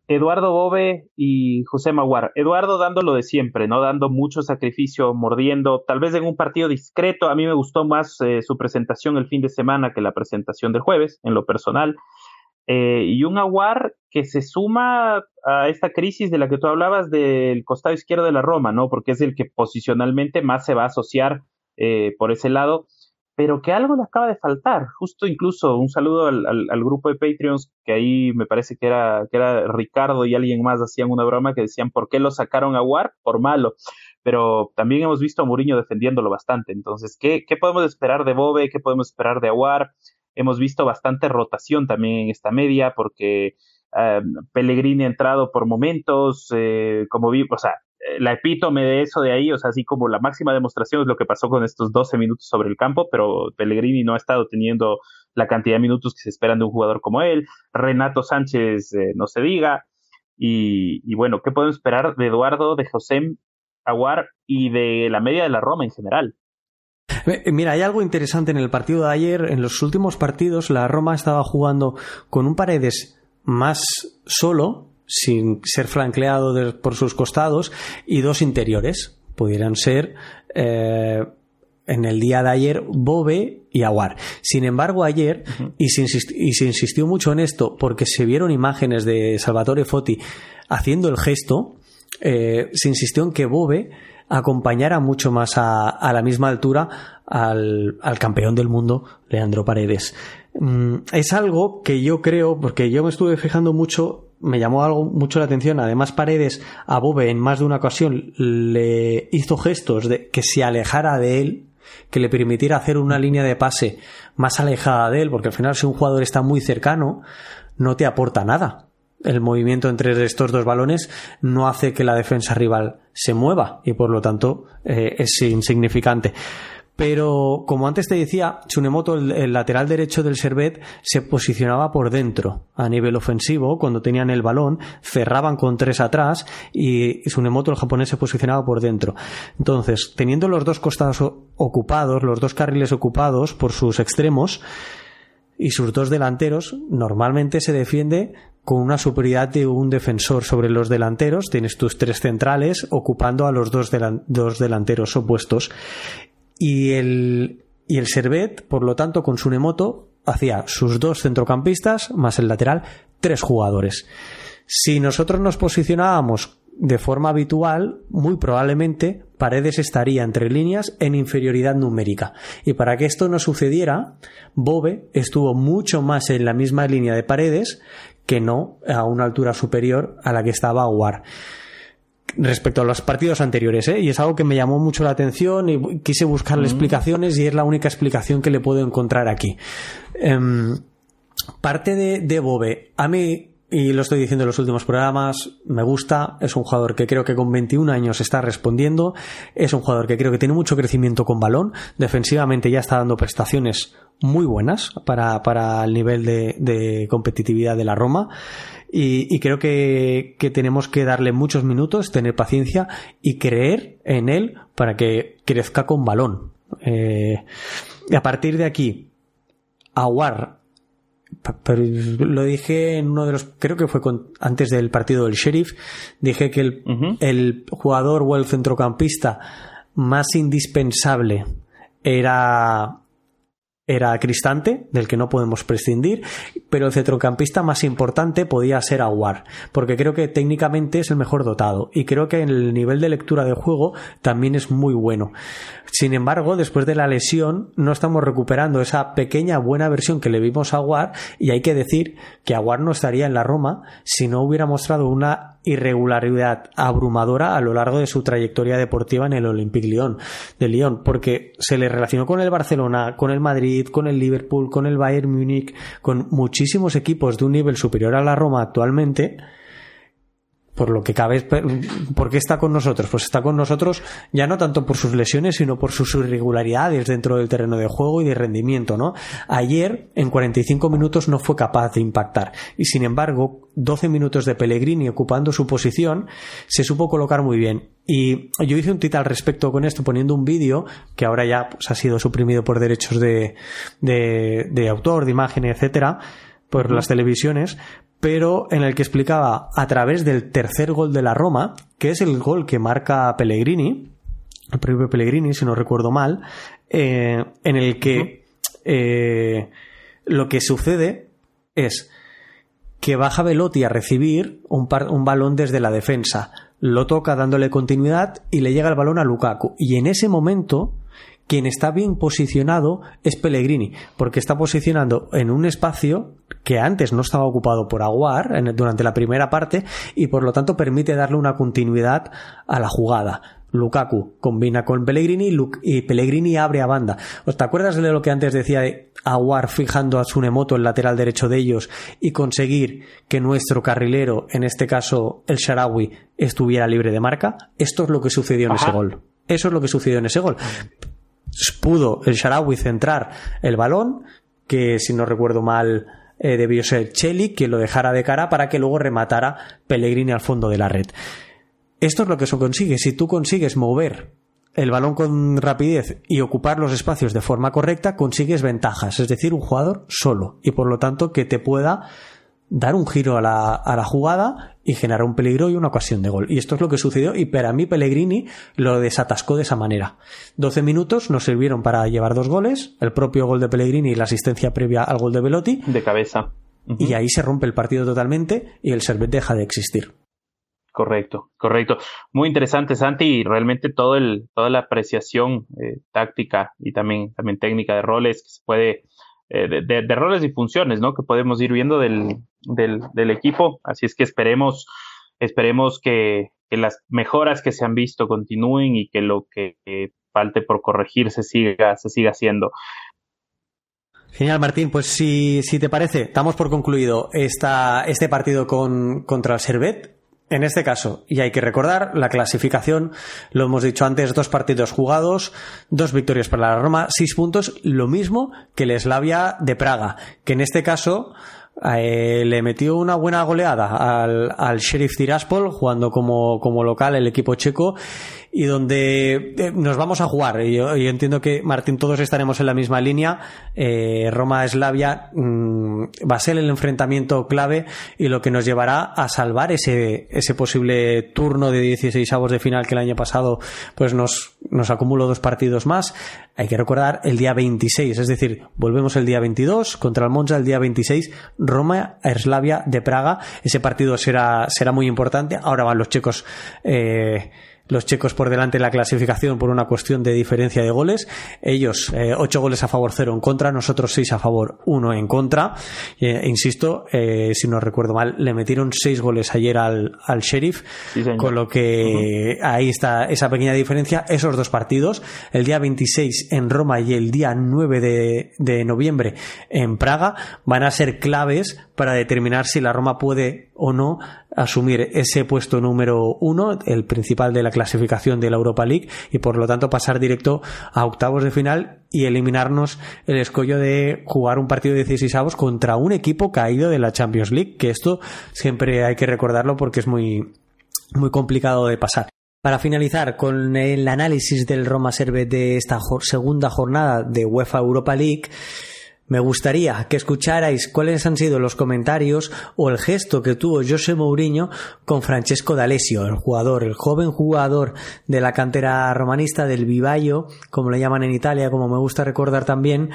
Eduardo Bobe y José Maguar. Eduardo dando de siempre, ¿no? Dando mucho sacrificio, mordiendo, tal vez en un partido discreto. A mí me gustó más eh, su presentación el fin de semana que la presentación del jueves, en lo personal. Eh, y un Aguar que se suma a esta crisis de la que tú hablabas del costado izquierdo de la Roma, ¿no? Porque es el que posicionalmente más se va a asociar eh, por ese lado pero que algo le acaba de faltar. Justo incluso un saludo al, grupo de Patreons, que ahí me parece que era, que era Ricardo y alguien más hacían una broma que decían, ¿por qué lo sacaron a? Por malo. Pero también hemos visto a Mourinho defendiéndolo bastante. Entonces, ¿qué, qué podemos esperar de Bobe? ¿Qué podemos esperar de Aguar? Hemos visto bastante rotación también en esta media, porque eh, Pellegrini ha entrado por momentos, eh, como vi, o sea, la epítome de eso de ahí, o sea, así como la máxima demostración es lo que pasó con estos 12 minutos sobre el campo, pero Pellegrini no ha estado teniendo la cantidad de minutos que se esperan de un jugador como él, Renato Sánchez eh, no se diga, y, bueno, ¿qué podemos esperar de Eduardo, de José Aguar y de la media de la Roma en general?
Eh, mira, hay algo interesante en el partido de ayer. En los últimos partidos, la Roma estaba jugando con un Paredes más solo, sin ser flanqueado por sus costados y dos interiores. Pudieran ser eh, en el día de ayer Bobe y Aguar. Sin embargo, ayer, y, se insistió, mucho en esto porque se vieron imágenes de Salvatore Foti haciendo el gesto, eh, se insistió en que Bobe acompañara mucho más a, la misma altura al, al, campeón del mundo, Leandro Paredes. Mm, es algo que yo creo, porque yo me estuve fijando mucho me llamó algo mucho la atención. Además, Paredes a Bobe en más de una ocasión le hizo gestos de que se alejara de él, que le permitiera hacer una línea de pase más alejada de él, porque al final si un jugador está muy cercano, no te aporta nada. El movimiento entre estos dos balones no hace que la defensa rival se mueva y por lo tanto eh, es insignificante. Pero como antes te decía, Tsunemoto, el, lateral derecho del Servet, se posicionaba por dentro a nivel ofensivo. Cuando tenían el balón, cerraban con tres atrás y Tsunemoto, el japonés, se posicionaba por dentro. Entonces, teniendo los dos costados ocupados, los dos carriles ocupados por sus extremos y sus dos delanteros, normalmente se defiende con una superioridad de un defensor sobre los delanteros, tienes tus tres centrales ocupando a los dos, dos delanteros opuestos y el, y el Servet, por lo tanto, con Sunemoto, hacía sus dos centrocampistas más el lateral, tres jugadores. Si nosotros nos posicionábamos de forma habitual, muy probablemente Paredes estaría entre líneas en inferioridad numérica. Y para que esto no sucediera, Bobe estuvo mucho más en la misma línea de Paredes que no a una altura superior a la que estaba Aguar respecto a los partidos anteriores, ¿eh? y es algo que me llamó mucho la atención y quise buscarle explicaciones y es la única explicación que le puedo encontrar aquí. Em, parte de, de Bobe, a mí y lo estoy diciendo en los últimos programas, me gusta, es un jugador que creo que con 21 años está respondiendo, es un jugador que creo que tiene mucho crecimiento con balón, defensivamente ya está dando prestaciones muy buenas para, para el nivel de, de competitividad de la Roma y, creo que, tenemos que darle muchos minutos, tener paciencia y creer en él para que crezca con balón. Eh, y a partir de aquí, Aguar, pero lo dije en uno de los, creo que fue antes del partido del Sheriff, dije que el, el jugador o el centrocampista más indispensable era era Cristante, del que no podemos prescindir, pero el centrocampista más importante podía ser Aguar, porque creo que técnicamente es el mejor dotado y creo que en el nivel de lectura de juego también es muy bueno. Sin embargo, después de la lesión no estamos recuperando esa pequeña buena versión que le vimos a Aguar y hay que decir que Aguar no estaría en la Roma si no hubiera mostrado una irregularidad abrumadora a lo largo de su trayectoria deportiva en el Olympique Lyon de Lyon, porque se le relacionó con el Barcelona, con el Madrid, con el Liverpool, con el Bayern Múnich, con muchísimos equipos de un nivel superior a la Roma actualmente por lo que cabe, ¿por qué está con nosotros? Pues está con nosotros ya no tanto por sus lesiones, sino por sus irregularidades dentro del terreno de juego y de rendimiento, ¿no? Ayer, en 45 minutos, no fue capaz de impactar. Y sin embargo, 12 minutos de Pellegrini ocupando su posición, se supo colocar muy bien. Y yo hice un tit al respecto con esto, poniendo un vídeo que ahora ya pues, ha sido suprimido por derechos de, de, de autor, de imagen, etcétera, por las televisiones, pero en el que explicaba a través del tercer gol de la Roma, que es el gol que marca Pellegrini, el propio Pellegrini, si no recuerdo mal, eh, en el que eh, lo que sucede es que baja Velotti a recibir un, un balón desde la defensa, lo toca dándole continuidad y le llega el balón a Lukaku. Y en ese momento quien está bien posicionado es Pellegrini, porque está posicionando en un espacio que antes no estaba ocupado por Aguar durante la primera parte y por lo tanto permite darle una continuidad a la jugada. Lukaku combina con Pellegrini y Pellegrini abre a banda. ¿Te acuerdas de lo que antes decía de Aguar fijando a Tsunemoto el lateral derecho de ellos y conseguir que nuestro carrilero, en este caso el Sharawi, estuviera libre de marca? Esto es lo que sucedió en ese gol. Eso es lo que sucedió en ese gol pudo el Sharawi centrar el balón, que si no recuerdo mal eh, debió ser Cheli, que lo dejara de cara para que luego rematara Pellegrini al fondo de la red. Esto es lo que se consigue. Si tú consigues mover el balón con rapidez y ocupar los espacios de forma correcta, consigues ventajas. Es decir, un jugador solo. Y por lo tanto que te pueda dar un giro a la, a la, jugada y generar un peligro y una ocasión de gol. Y esto es lo que sucedió y para mí Pellegrini lo desatascó de esa manera. 12 minutos nos sirvieron para llevar dos goles, el propio gol de Pellegrini y la asistencia previa al gol de Velotti.
De cabeza.
Y ahí se rompe el partido totalmente y el Servet deja de existir.
Correcto, correcto. Muy interesante, Santi, y realmente todo el, toda la apreciación eh, táctica y también, también técnica de roles que se puede eh, de, roles y funciones, ¿no? Que podemos ir viendo del, del, equipo. Así es que esperemos, esperemos que, las mejoras que se han visto continúen y que lo que falte por corregir se siga, se siga haciendo.
Genial, Martín. Pues si, si te parece, damos por concluido esta, este partido con, contra el Servet. En este caso, y hay que recordar, la clasificación, lo hemos dicho antes, dos partidos jugados, dos victorias para la Roma, seis puntos, lo mismo que el Slavia de Praga, que en este caso eh, le metió una buena goleada al, al Sheriff Tiraspol, jugando como, como local el equipo checo, y donde eh, nos vamos a jugar. Yo, yo, entiendo que, Martín, todos estaremos en la misma línea. Eh, Roma-Eslavia mm, va a ser el enfrentamiento clave y lo que nos llevará a salvar ese, ese posible turno de 16 avos de final que el año pasado pues nos, nos acumuló dos partidos más. Hay que recordar el día 26, es decir, volvemos el día 22 contra el Monza, el día 26, Roma-Eslavia de Praga. Ese partido será, será muy importante. Ahora van los checos. Eh, los checos por delante en la clasificación por una cuestión de diferencia de goles. Ellos, eh, ocho goles a favor, cero en contra, nosotros seis a favor, uno en contra. e insisto, eh, si no recuerdo mal, le metieron seis goles ayer al, al Sheriff, con lo que ahí está esa pequeña diferencia. Esos dos partidos, el día 26 en Roma y el día 9 de, de noviembre en Praga, van a ser claves para determinar si la Roma puede o no asumir ese puesto número uno, el principal de la clasificación de la Europa League, y por lo tanto pasar directo a octavos de final y eliminarnos el escollo de jugar un partido de 16 avos contra un equipo caído de la Champions League, que esto siempre hay que recordarlo porque es muy, muy complicado de pasar. Para finalizar con el análisis del Roma Servet de esta segunda jornada de UEFA Europa League, me gustaría que escucharais cuáles han sido los comentarios o el gesto que tuvo José Mourinho con Francesco D'Alessio, el jugador, el joven jugador de la cantera romanista del Vivaio, como le llaman en Italia, como me gusta recordar también,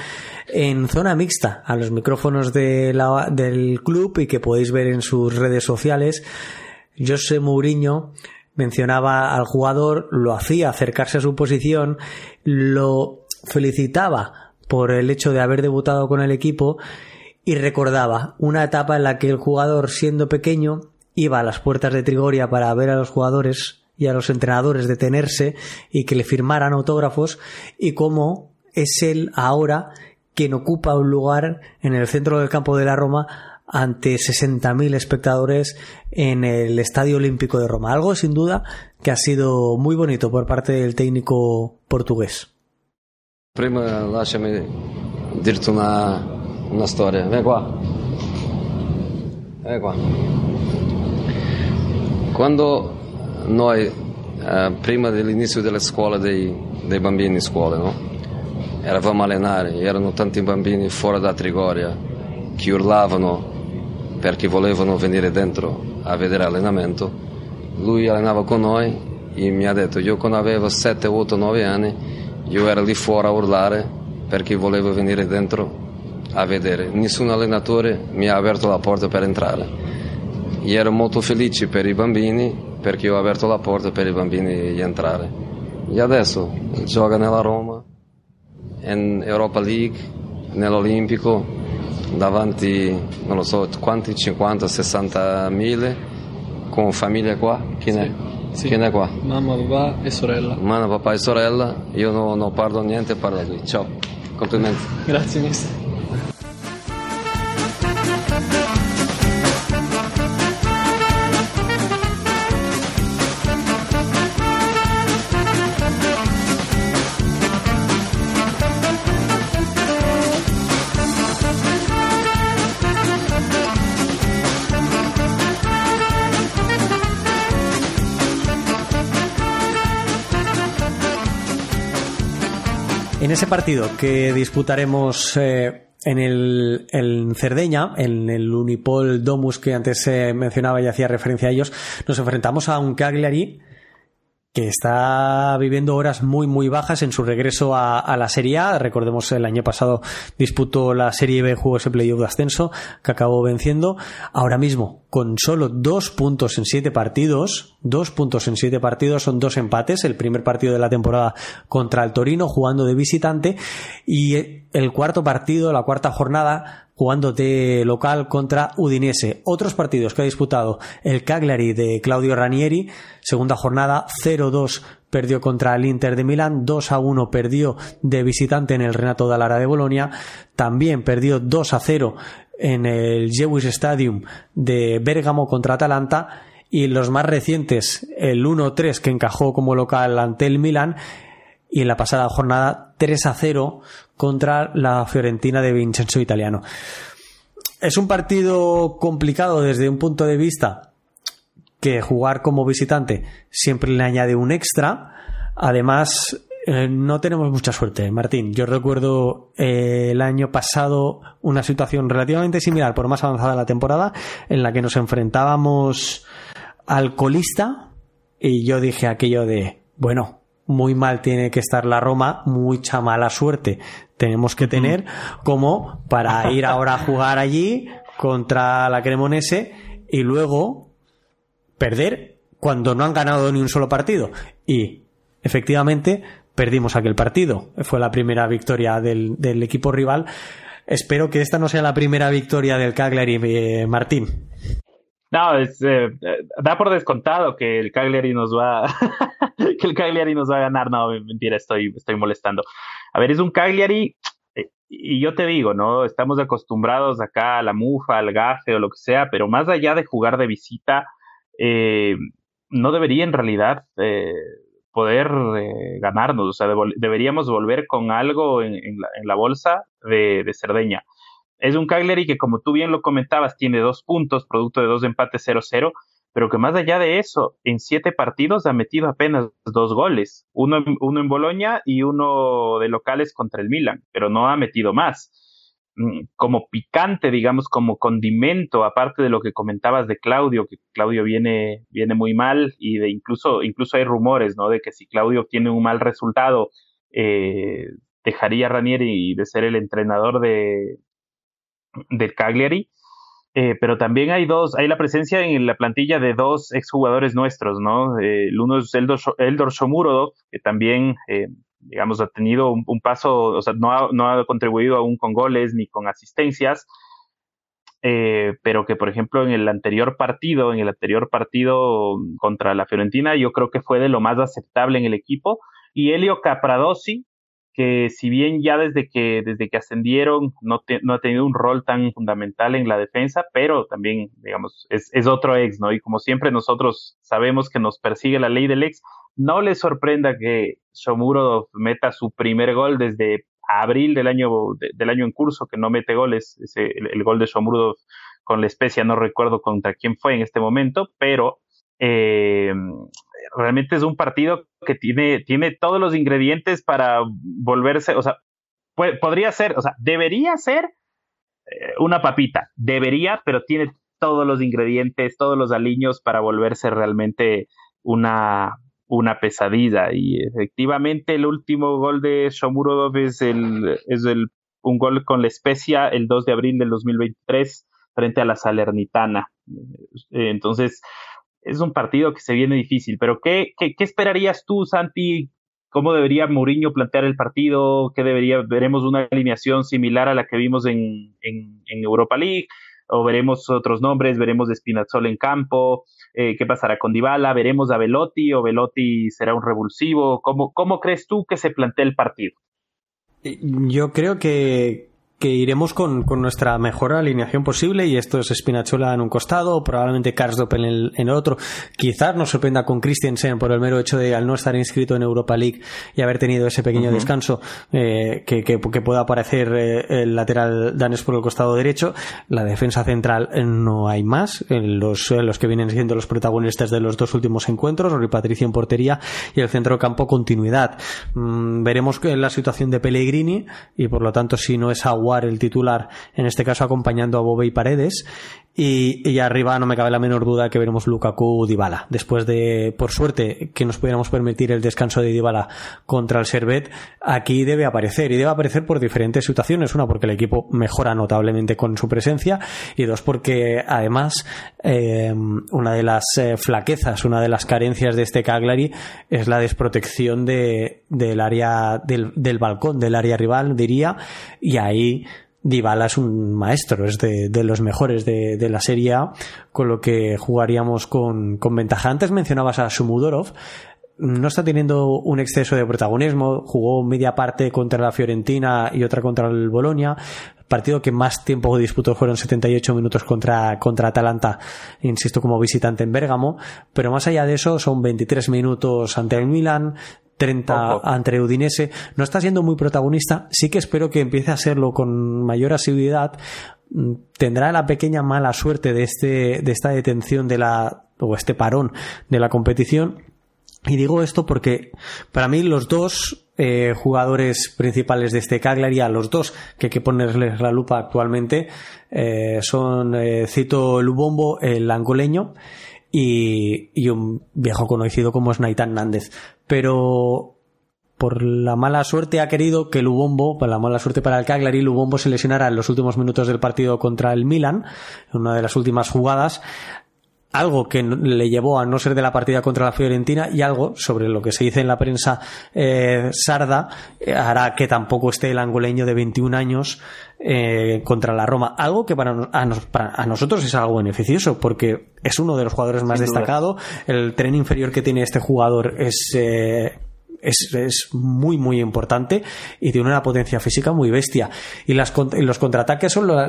en zona mixta, a los micrófonos del club y que podéis ver en sus redes sociales. José Mourinho mencionaba al jugador, lo hacía acercarse a su posición, lo felicitaba por el hecho de haber debutado con el equipo y recordaba una etapa en la que el jugador siendo pequeño iba a las puertas de Trigoria para ver a los jugadores y a los entrenadores detenerse y que le firmaran autógrafos y cómo es él ahora quien ocupa un lugar en el centro del campo de la Roma ante 60.000 espectadores en el Estadio Olímpico de Roma. Algo sin duda que ha sido muy bonito por parte del técnico portugués.
Prima lasciami dirti una, una storia. Vieni qua. Vieni qua. Quando noi, eh, prima dell'inizio della scuola dei, dei bambini in scuola, no? eravamo a allenare, erano tanti bambini fuori da Trigoria che urlavano perché volevano venire dentro a vedere allenamento. Lui allenava con noi e mi ha detto io quando avevo 7, 8, 9 anni io ero lì fuori a urlare perché volevo venire dentro a vedere. Nessun allenatore mi ha aperto la porta per entrare. E ero molto felice per i bambini perché ho aperto la porta per i bambini di entrare. E adesso gioca nella Roma, in Europa League, nell'Olimpico, davanti, non lo so, quanti, 50, 60 mila, con famiglia qua. Chi sì, è? Sì. Chi è qua?
Mamma, papà e sorella.
Mamma, papà e sorella. Io non, non parlo niente, parlo lui. Ciao, complimenti.
Grazie mister.
En ese partido que disputaremos eh, en el Cerdeña, en el Unipol Domus que antes eh, mencionaba y hacía referencia a ellos, nos enfrentamos a un Cagliari que está viviendo horas muy muy bajas en su regreso a, la Serie A. Recordemos el año pasado disputó la Serie B, jugó ese playoff de ascenso que acabó venciendo. Ahora mismo, con solo dos puntos en siete partidos, dos puntos en siete partidos son dos empates. El primer partido de la temporada contra el Torino jugando de visitante y el cuarto partido, la cuarta jornada jugando de local contra Udinese. Otros partidos que ha disputado el Cagliari de Claudio Ranieri, segunda jornada 0-2 perdió contra el Inter de Milán, 2 1 perdió de visitante en el Renato Dallara de Bolonia, también perdió 2 0 en el Jewis Stadium de Bérgamo contra Atalanta y los más recientes el 1-3 que encajó como local ante el Milán y en la pasada jornada 3 a 0 contra la Fiorentina de Vincenzo Italiano. Es un partido complicado desde un punto de vista que jugar como visitante siempre le añade un extra. Además, eh, no tenemos mucha suerte, Martín. Yo recuerdo eh, el año pasado una situación relativamente similar, por más avanzada la temporada, en la que nos enfrentábamos al colista y yo dije aquello de, bueno, muy mal tiene que estar la Roma, mucha mala suerte tenemos que tener como para ir ahora a jugar allí contra la Cremonese y luego perder cuando no han ganado ni un solo partido. Y efectivamente perdimos aquel partido. Fue la primera victoria del, equipo rival. Espero que esta no sea la primera victoria del Cagliari, eh, Martín.
No, es, eh, da por descontado que el Cagliari nos va que el Cagliari nos va a ganar. No, mentira, estoy, estoy molestando. A ver, es un Cagliari eh, y yo te digo, ¿no? Estamos acostumbrados acá a la mufa, al gafe o lo que sea, pero más allá de jugar de visita, eh, no debería en realidad poder ganarnos. O sea, deberíamos volver con algo en, la, bolsa de Cerdeña. Es un Cagliari que, como tú bien lo comentabas, tiene dos puntos, producto de dos empates 0-0, pero que más allá de eso, en siete partidos ha metido apenas dos goles, uno, uno en Boloña y uno de locales contra el Milan, pero no ha metido más. Mm, como picante, digamos, como condimento, aparte de lo que comentabas de Claudio, que Claudio viene, viene muy mal y de incluso, incluso hay rumores, ¿no? De que si Claudio tiene un mal resultado, eh, dejaría a Ranieri de ser el entrenador de, del Cagliari. Eh, pero también hay dos, hay la presencia en la plantilla de dos exjugadores nuestros, ¿no? Eh, uno es Eldor, Eldor Shomurodov, que también, eh, digamos, ha tenido un, paso, o sea, no ha, no ha, contribuido aún con goles ni con asistencias, pero que, por ejemplo, en el anterior partido, en el anterior partido contra la Fiorentina, yo creo que fue de lo más aceptable en el equipo. Y Elio Capradosi, que si bien ya desde que, desde que ascendieron no, no ha tenido un rol tan fundamental en la defensa, pero también, digamos, es, es, otro ex, ¿no? Y como siempre nosotros sabemos que nos persigue la ley del ex, no les sorprenda que Shomuro meta su primer gol desde abril del año, del año en curso, que no mete goles, ese, el, gol de Shomuro con la especia, no recuerdo contra quién fue en este momento, pero eh, realmente es un partido que tiene, tiene todos los ingredientes para volverse, o sea, podría ser, o sea, debería ser eh, una papita, debería, pero tiene todos los ingredientes, todos los aliños para volverse realmente una, una pesadilla. Y efectivamente el último gol de Shomurodov es, el, es el, un gol con la especia el 2 de abril del 2023 frente a la Salernitana. Eh, entonces, es un partido que se viene difícil, pero ¿qué, qué, esperarías tú, Santi? ¿Cómo debería Mourinho plantear el partido? ¿Qué debería? ¿Veremos una alineación similar a la que vimos en, en, Europa League? ¿O veremos otros nombres? ¿Veremos Spinazzola en campo? Eh, ¿Qué pasará con Dybala? ¿Veremos a Velotti o Velotti será un revulsivo? ¿Cómo, ¿Cómo crees tú que se plantea el partido?
Yo creo que, que iremos con, con, nuestra mejor alineación posible y esto es Spinachola en un costado, probablemente Karsdorp en el, en el otro. Quizás nos sorprenda con Christensen por el mero hecho de al no estar inscrito en Europa League y haber tenido ese pequeño uh -huh. descanso eh, que, que, que, pueda aparecer eh, el lateral danés por el costado derecho. La defensa central eh, no hay más. Los, los que vienen siendo los protagonistas de los dos últimos encuentros, Rui Patricio en portería y el centro campo continuidad. Mm, veremos la situación de Pellegrini y por lo tanto si no es agua el titular, en este caso acompañando a Bobe y Paredes. Y, y, arriba no me cabe la menor duda que veremos Lukaku Dybala. Después de, por suerte, que nos pudiéramos permitir el descanso de Dybala contra el Servet, aquí debe aparecer. Y debe aparecer por diferentes situaciones. Una, porque el equipo mejora notablemente con su presencia. Y dos, porque además, eh, una de las eh, flaquezas, una de las carencias de este Cagliari es la desprotección de, del área, del, del balcón, del área rival, diría. Y ahí, Dybala es un maestro, es de, los mejores de, la Serie A, con lo que jugaríamos con, con ventaja. Antes mencionabas a Sumudorov, no está teniendo un exceso de protagonismo, jugó media parte contra la Fiorentina y otra contra el Bolonia, partido que más tiempo disputó fueron 78 minutos contra, contra Atalanta, insisto, como visitante en Bérgamo, pero más allá de eso son 23 minutos ante el Milan, 30 Ojo. ante Udinese. No está siendo muy protagonista. Sí que espero que empiece a serlo con mayor asiduidad. Tendrá la pequeña mala suerte de, este, de esta detención de la, o este parón de la competición. Y digo esto porque para mí los dos eh, jugadores principales de este Cagliari, a los dos que hay que ponerles la lupa actualmente, eh, son, eh, cito Lubombo, el angoleño, y, y, un viejo conocido como es Naitan Nández. Pero por la mala suerte ha querido que Lubombo, por la mala suerte para el Cagliari, Lubombo se lesionara en los últimos minutos del partido contra el Milan, en una de las últimas jugadas, algo que le llevó a no ser de la partida contra la Fiorentina y algo sobre lo que se dice en la prensa eh, sarda eh, hará que tampoco esté el angoleño de 21 años eh, contra la Roma. Algo que para, a, nos, para, a, nosotros es algo beneficioso porque es uno de los jugadores más destacados. El tren inferior que tiene este jugador es eh, es, es, muy muy importante y tiene una potencia física muy bestia y las, los contraataques son lo,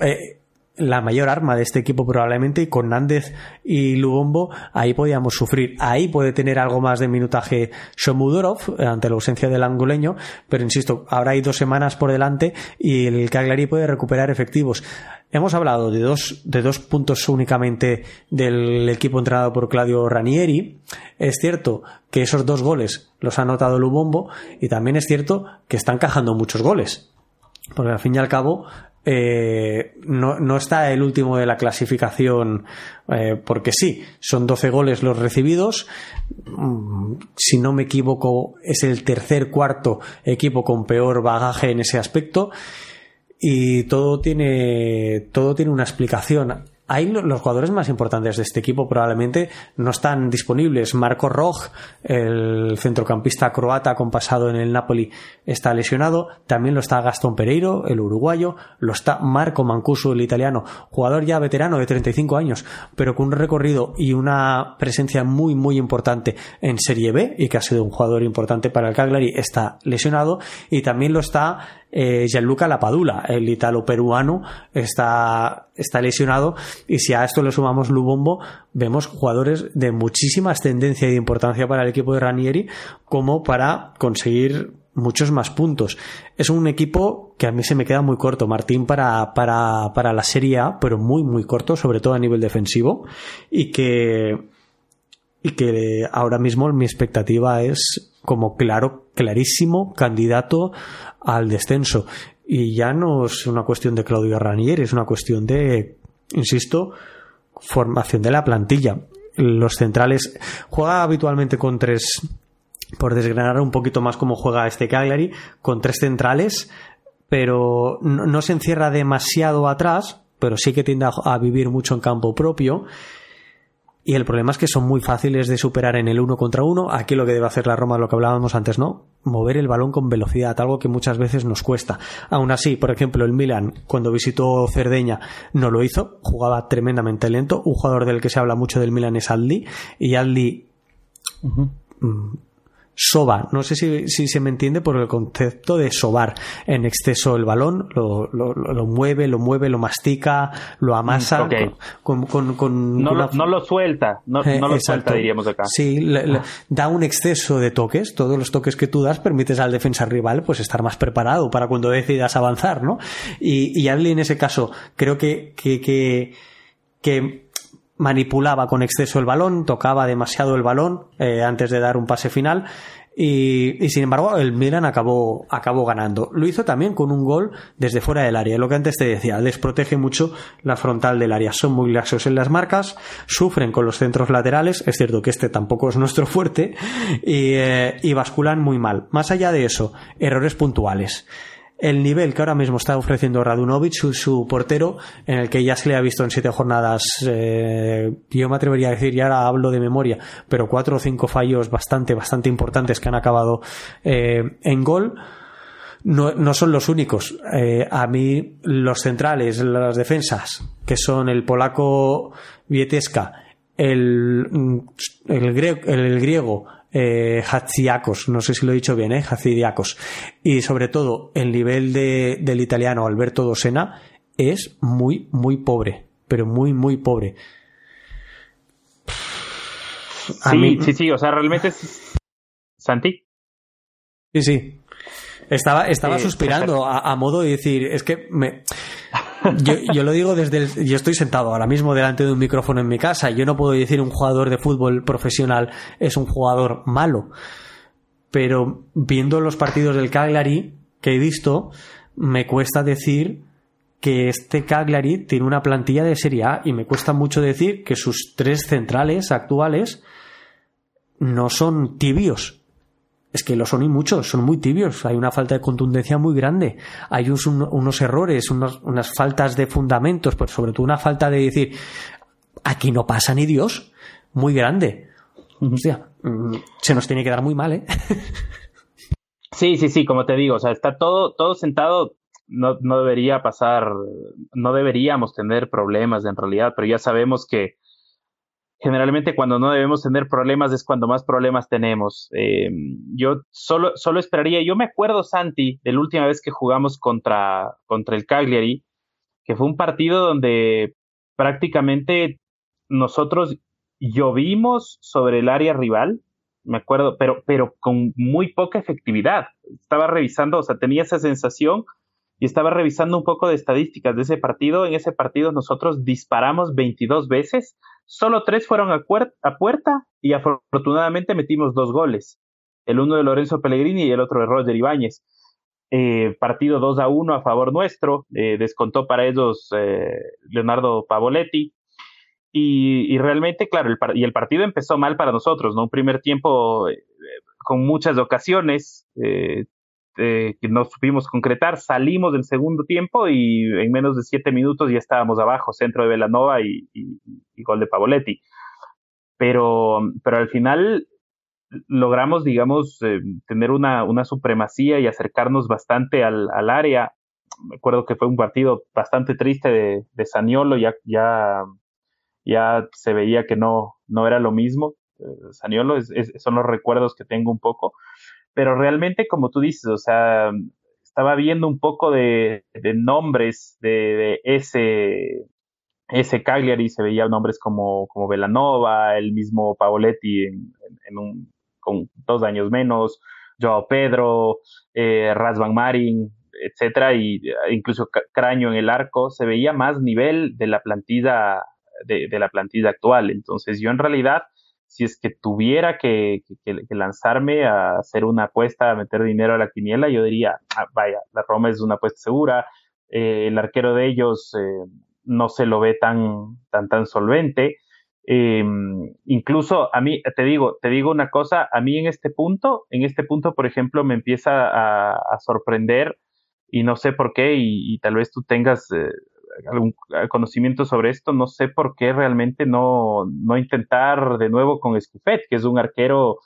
eh, la mayor arma de este equipo probablemente y con Nández y Lubombo ahí podíamos sufrir. Ahí puede tener algo más de minutaje Shomudorov ante la ausencia del angoleño pero insisto ahora hay dos semanas por delante y el Cagliari puede recuperar efectivos. Hemos hablado de dos, de dos puntos únicamente del equipo entrenado por Claudio Ranieri. Es cierto que esos dos goles los ha anotado Lubombo y también es cierto que están cajando muchos goles porque al fin y al cabo eh, no, no, está el último de la clasificación eh, porque sí, son 12 goles los recibidos. Mm, si no me equivoco, es el tercer cuarto equipo con peor bagaje en ese aspecto. Y todo tiene, todo tiene una explicación ahí los jugadores más importantes de este equipo probablemente no están disponibles. Marco Roj, el centrocampista croata con pasado en el Napoli, está lesionado. También lo está Gastón Pereiro, el uruguayo. Lo está Marco Mancuso, el italiano, jugador ya veterano de 35 años, pero con un recorrido y una presencia muy, muy importante en Serie B y que ha sido un jugador importante para el Cagliari, está lesionado. Y también lo está eh, Gianluca Lapadula, el italo-peruano, está, está lesionado y si a esto le sumamos Lubombo, vemos jugadores de muchísima ascendencia y importancia para el equipo de Ranieri como para conseguir muchos más puntos. Es un equipo que a mí se me queda muy corto, Martín, para, para, para la Serie A, pero muy, muy corto, sobre todo a nivel defensivo, y que, y que ahora mismo mi expectativa es como claro, clarísimo candidato al descenso. Y ya no es una cuestión de Claudio Ranieri, es una cuestión de insisto, formación de la plantilla. Los centrales juega habitualmente con tres, por desgranar un poquito más cómo juega este Cagliari, con tres centrales, pero no, se encierra demasiado atrás, pero sí que tiende a vivir mucho en campo propio y el problema es que son muy fáciles de superar en el uno contra uno. Aquí lo que debe hacer la Roma, lo que hablábamos antes, ¿no? Mover el balón con velocidad, algo que muchas veces nos cuesta. Aún así, por ejemplo, el Milan, cuando visitó Cerdeña, no lo hizo, jugaba tremendamente lento. Un jugador del que se habla mucho del Milan es Aldi, y Aldi soba. No sé si, se me entiende por el concepto de sobar en exceso el balón, lo, mueve, lo mueve, lo mastica, lo amasa.
Con, no, lo, suelta, no, eh, lo suelta, diríamos acá.
Sí, da un exceso de toques. Todos los toques que tú das permites al defensa rival pues estar más preparado para cuando decidas avanzar, ¿no? Y, y Adli en ese caso creo que, que, que, que manipulaba con exceso el balón, tocaba demasiado el balón eh, antes de dar un pase final. Y, sin embargo, el Milan acabó, acabó ganando. Lo hizo también con un gol desde fuera del área. Lo que antes te decía, les protege mucho la frontal del área. Son muy laxos en las marcas, sufren con los centros laterales. Es cierto que este tampoco es nuestro fuerte. Y, eh, y basculan muy mal. Más allá de eso, errores puntuales el nivel que ahora mismo está ofreciendo Radunovic, su, portero, en el que ya se le ha visto en siete jornadas, eh, yo me atrevería a decir, y ahora hablo de memoria, pero cuatro o cinco fallos bastante, bastante importantes que han acabado eh, en gol. No, no, son los únicos. Eh, a mí los centrales, las defensas, que son el polaco Vieteska, el, el, el griego eh, no sé si lo he dicho bien, ¿eh? Hatzidiakos. Y sobre todo, el nivel de, del italiano Alberto Dosena es muy, muy pobre, pero muy, muy pobre.
sí, sí, sí, o sea, realmente es... ¿Santi?
Sí, sí. Estaba, estaba suspirando a, a, modo de decir, es que me, yo, lo digo desde el, yo estoy sentado ahora mismo delante de un micrófono en mi casa. Yo no puedo decir un jugador de fútbol profesional es un jugador malo. Pero viendo los partidos del Cagliari que he visto, me cuesta decir que este Cagliari tiene una plantilla de Serie A y me cuesta mucho decir que sus tres centrales actuales no son tibios es que lo son y muchos, son muy tibios, hay una falta de contundencia muy grande, hay unos errores, unas faltas de fundamentos, pues sobre todo una falta de decir, aquí no pasa ni Dios, muy grande. Hostia, mm, se nos tiene que dar muy mal, ¿eh?
Sí, sí, sí, como te digo, o sea, está todo, todo sentado, no, no debería pasar, no deberíamos tener problemas en realidad, pero ya sabemos que generalmente cuando no debemos tener problemas es cuando más problemas tenemos. Eh, yo solo, solo esperaría, yo me acuerdo, Santi, de la última vez que jugamos contra, contra el Cagliari, que fue un partido donde prácticamente nosotros llovimos sobre el área rival, me acuerdo, pero, pero con muy poca efectividad. Estaba revisando, o sea, tenía esa sensación y estaba revisando un poco de estadísticas de ese partido. En ese partido nosotros disparamos 22 veces, Solo tres fueron a, puerta y afortunadamente metimos dos goles. El uno de Lorenzo Pellegrini y el otro de Roger Ibáñez. Eh, partido 2 a 1 a favor nuestro, eh, descontó para ellos eh, Leonardo Pavoletti. Y, realmente, claro, el, y el partido empezó mal para nosotros, ¿no? Un primer tiempo con muchas ocasiones, este, que no supimos concretar. Salimos del segundo tiempo y en menos de siete minutos ya estábamos abajo, centro de Velanova y, gol de Pavoletti. Pero, pero al final logramos, digamos, eh, tener una, una, supremacía y acercarnos bastante al, al, área. Me acuerdo que fue un partido bastante triste de, de Saniolo, ya, ya, ya se veía que no, no era lo mismo. Eh, Saniolo son los recuerdos que tengo un poco pero realmente, como tú dices, o sea, estaba viendo un poco de, nombres de, ese, ese Cagliari, se veía nombres como, como Velanova, el mismo Paoletti en, un, con dos años menos, Joao Pedro, eh, Razvan Marin, etcétera, y e incluso Craño en el arco, se veía más nivel de la plantilla de, de, la plantilla actual. Entonces, yo en realidad si es que tuviera que, lanzarme a hacer una apuesta, a meter dinero a la quiniela, yo diría, ah, vaya, la Roma es una apuesta segura, eh, el arquero de ellos, eh, no se lo ve tan, tan, tan solvente. Em, incluso a mí, te digo, te digo una cosa, a mí en este punto, en este punto, por ejemplo, me empieza a, sorprender y no sé por qué, y, tal vez tú tengas eh, algún conocimiento sobre esto, no sé por qué realmente no, no intentar de nuevo con Escufet, que es un arquero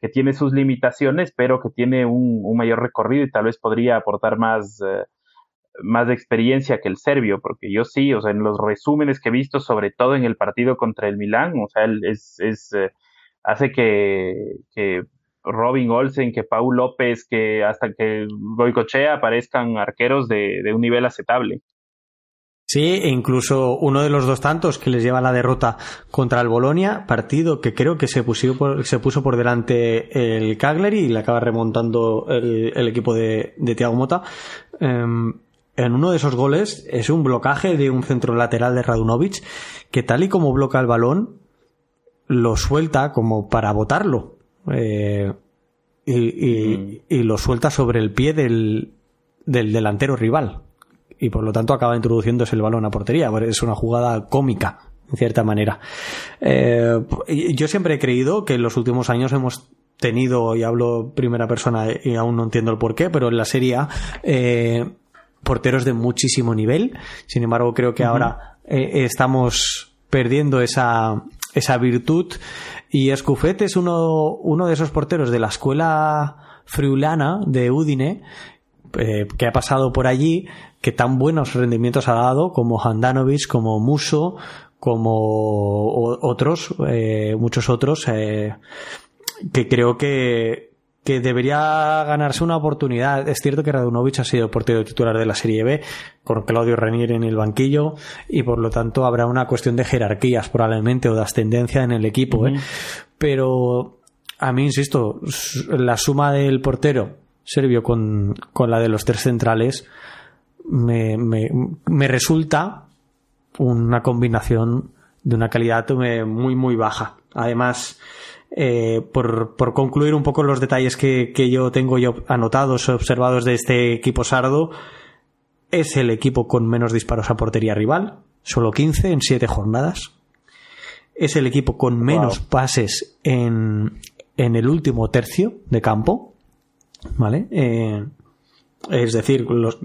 que tiene sus limitaciones, pero que tiene un, mayor recorrido y tal vez podría aportar más, eh, más experiencia que el serbio, porque yo sí, o sea, en los resúmenes que he visto, sobre todo en el partido contra el Milán, o sea, él es, es eh, hace que, que Robin Olsen, que Paul López, que hasta que Goicochea aparezcan arqueros de un nivel aceptable.
Sí, e incluso uno de los dos tantos que les lleva a la derrota contra el Bolonia, partido que creo que se, puso por, se puso por delante el Cagliari y le acaba remontando el, equipo de, de Thiago Mota. Em, en uno de esos goles es un blocaje de un centro lateral de Radunovic que tal y como bloca el balón lo suelta como para botarlo eh, y, mm. y, lo suelta sobre el pie del, del delantero rival y por lo tanto acaba introduciéndose el balón a portería. Es una jugada cómica, en cierta manera. Eh, yo siempre he creído que en los últimos años hemos tenido, y hablo primera persona y aún no entiendo el por qué, pero en la serie eh, porteros de muchísimo nivel. Sin embargo, creo que ahora eh, estamos perdiendo esa, esa virtud. Y Escufet es uno, uno de esos porteros de la escuela friulana de Udine eh, que ha pasado por allí, que tan buenos rendimientos ha dado, como Handanovic, como Muso, como otros, eh, muchos otros, eh, que creo que, que debería ganarse una oportunidad. Es cierto que Radunovic ha sido portero titular de la Serie B, con Claudio Renier en el banquillo, y por lo tanto habrá una cuestión de jerarquías probablemente o de ascendencia en el equipo. Pero a mí, insisto, la suma del portero serbio con, con la de los tres centrales, me, me, resulta una combinación de una calidad muy, muy baja. Además, eh, por, por, concluir un poco los detalles que, que, yo tengo yo anotados, observados de este equipo sardo, es el equipo con menos disparos a portería rival, solo 15 en 7 jornadas. Es el equipo con menos pases en, en el último tercio de campo, ¿Vale? Eh, es decir, los,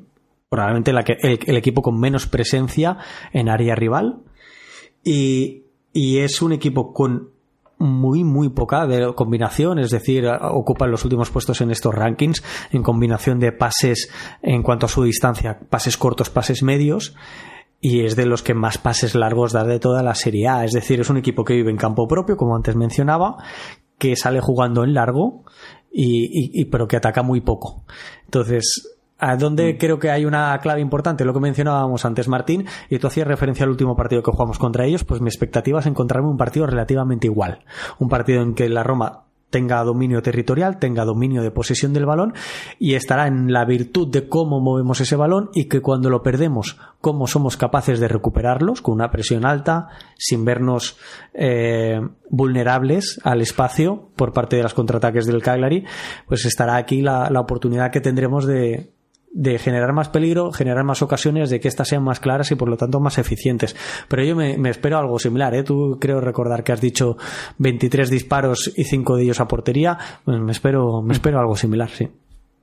probablemente el, equipo con menos presencia en área rival. Y, es un equipo con muy, muy poca combinación, es decir, ocupa los últimos puestos en estos rankings en combinación de pases en cuanto a su distancia, pases cortos, pases medios, y es de los que más pases largos da de toda la Serie A. Es decir, es un equipo que vive en campo propio, como antes mencionaba, que sale jugando en largo y, pero que ataca muy poco. Entonces, ¿A dónde mm. creo que hay una clave importante? Lo que mencionábamos antes, Martín, y tú hacías referencia al último partido que jugamos contra ellos, pues mi expectativa es encontrarme un partido relativamente igual. Un partido en que la Roma tenga dominio territorial, tenga dominio de posesión del balón y estará en la virtud de cómo movemos ese balón y que cuando lo perdemos, cómo somos capaces de recuperarlos con una presión alta, sin vernos eh, vulnerables al espacio por parte de los contraataques del Cagliari, pues estará aquí la oportunidad que tendremos de, de generar más peligro, generar más ocasiones de que éstas sean más claras y por lo tanto más eficientes. Pero yo me, espero algo similar, ¿eh? Tú creo recordar que has dicho 23 disparos y 5 de ellos a portería. Pues me espero, me espero algo similar, sí.